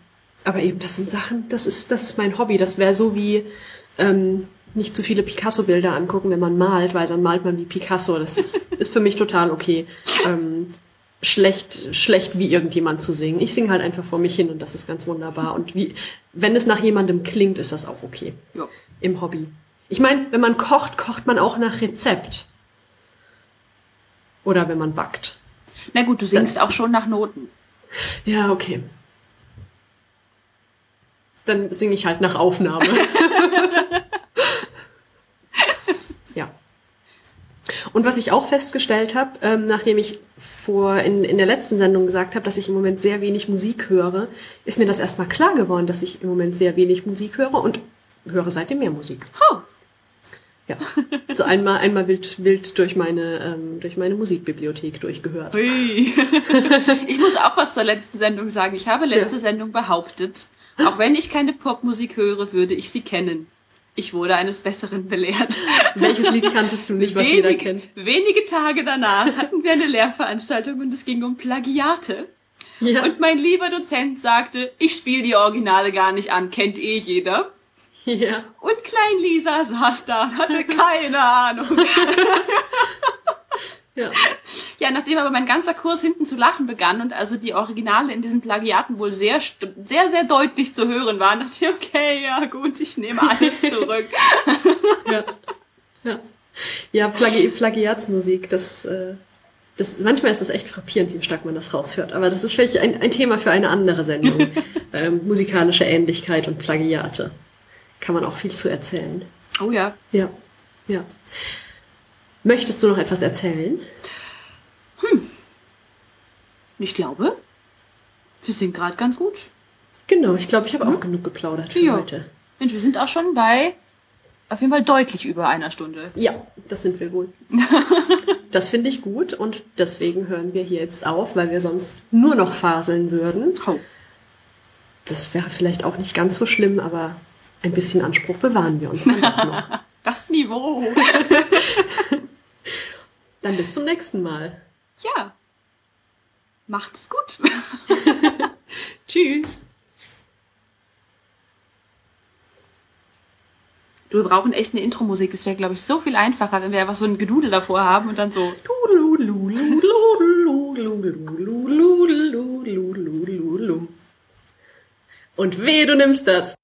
aber eben, das sind Sachen, das ist, das ist mein Hobby. Das wäre so wie ähm, nicht zu viele Picasso-Bilder angucken, wenn man malt, weil dann malt man wie Picasso. Das ist, ist für mich total okay. Ähm, schlecht, schlecht wie irgendjemand zu singen. Ich singe halt einfach vor mich hin und das ist ganz wunderbar. Und wie, wenn es nach jemandem klingt, ist das auch okay. Ja. Im Hobby. Ich meine, wenn man kocht, kocht man auch nach Rezept. Oder wenn man backt. Na gut, du singst Dann, auch schon nach Noten. Ja, okay. Dann singe ich halt nach Aufnahme. ja. Und was ich auch festgestellt habe, ähm, nachdem ich vor in, in der letzten Sendung gesagt habe, dass ich im Moment sehr wenig Musik höre, ist mir das erstmal klar geworden, dass ich im Moment sehr wenig Musik höre und höre seitdem mehr Musik. Oh. Ja. So einmal, einmal wild, wild durch meine, ähm, durch meine Musikbibliothek durchgehört. Hui. Ich muss auch was zur letzten Sendung sagen. Ich habe letzte Ja. Sendung behauptet, auch wenn ich keine Popmusik höre, würde ich sie kennen. Ich wurde eines Besseren belehrt. Welches Lied kanntest du nicht, was jeder Wenig, kennt? wenige Tage danach hatten wir eine Lehrveranstaltung und es ging um Plagiate. Ja. Und mein lieber Dozent sagte, ich spiele die Originale gar nicht an, kennt eh jeder. ja. Und Klein Lisa saß da und hatte keine Ahnung. Ja. Ja, nachdem aber mein ganzer Kurs hinten zu lachen begann und also die Originale in diesen Plagiaten wohl sehr, sehr, sehr deutlich zu hören waren, dachte ich, okay, ja gut, ich nehme alles zurück. Ja. Ja, ja Plagi Plagiatsmusik, das, äh, das, manchmal ist das echt frappierend, wie stark man das raushört. Aber das ist vielleicht ein, ein Thema für eine andere Sendung. ähm, musikalische Ähnlichkeit und Plagiate. Kann man auch viel zu erzählen. Oh ja. Ja, ja. Möchtest du noch etwas erzählen? Ich glaube, wir sind gerade ganz gut. Genau, ich glaube, ich habe auch genug geplaudert für Ja. heute. Mensch, wir sind auch schon bei auf jeden Fall deutlich über einer Stunde. Ja, das sind wir wohl. das finde ich gut und deswegen hören wir hier jetzt auf, weil wir sonst nur noch faseln würden. Oh. Das wäre vielleicht auch nicht ganz so schlimm, aber ein bisschen Anspruch bewahren wir uns dann doch noch. Das Niveau. Dann bis zum nächsten Mal. ja. Macht's gut. Tschüss. Du, wir brauchen echt eine Intro-Musik. Es wäre, glaube ich, so viel einfacher, wenn wir einfach so ein Gedudel davor haben und dann so. Und weh, du nimmst das.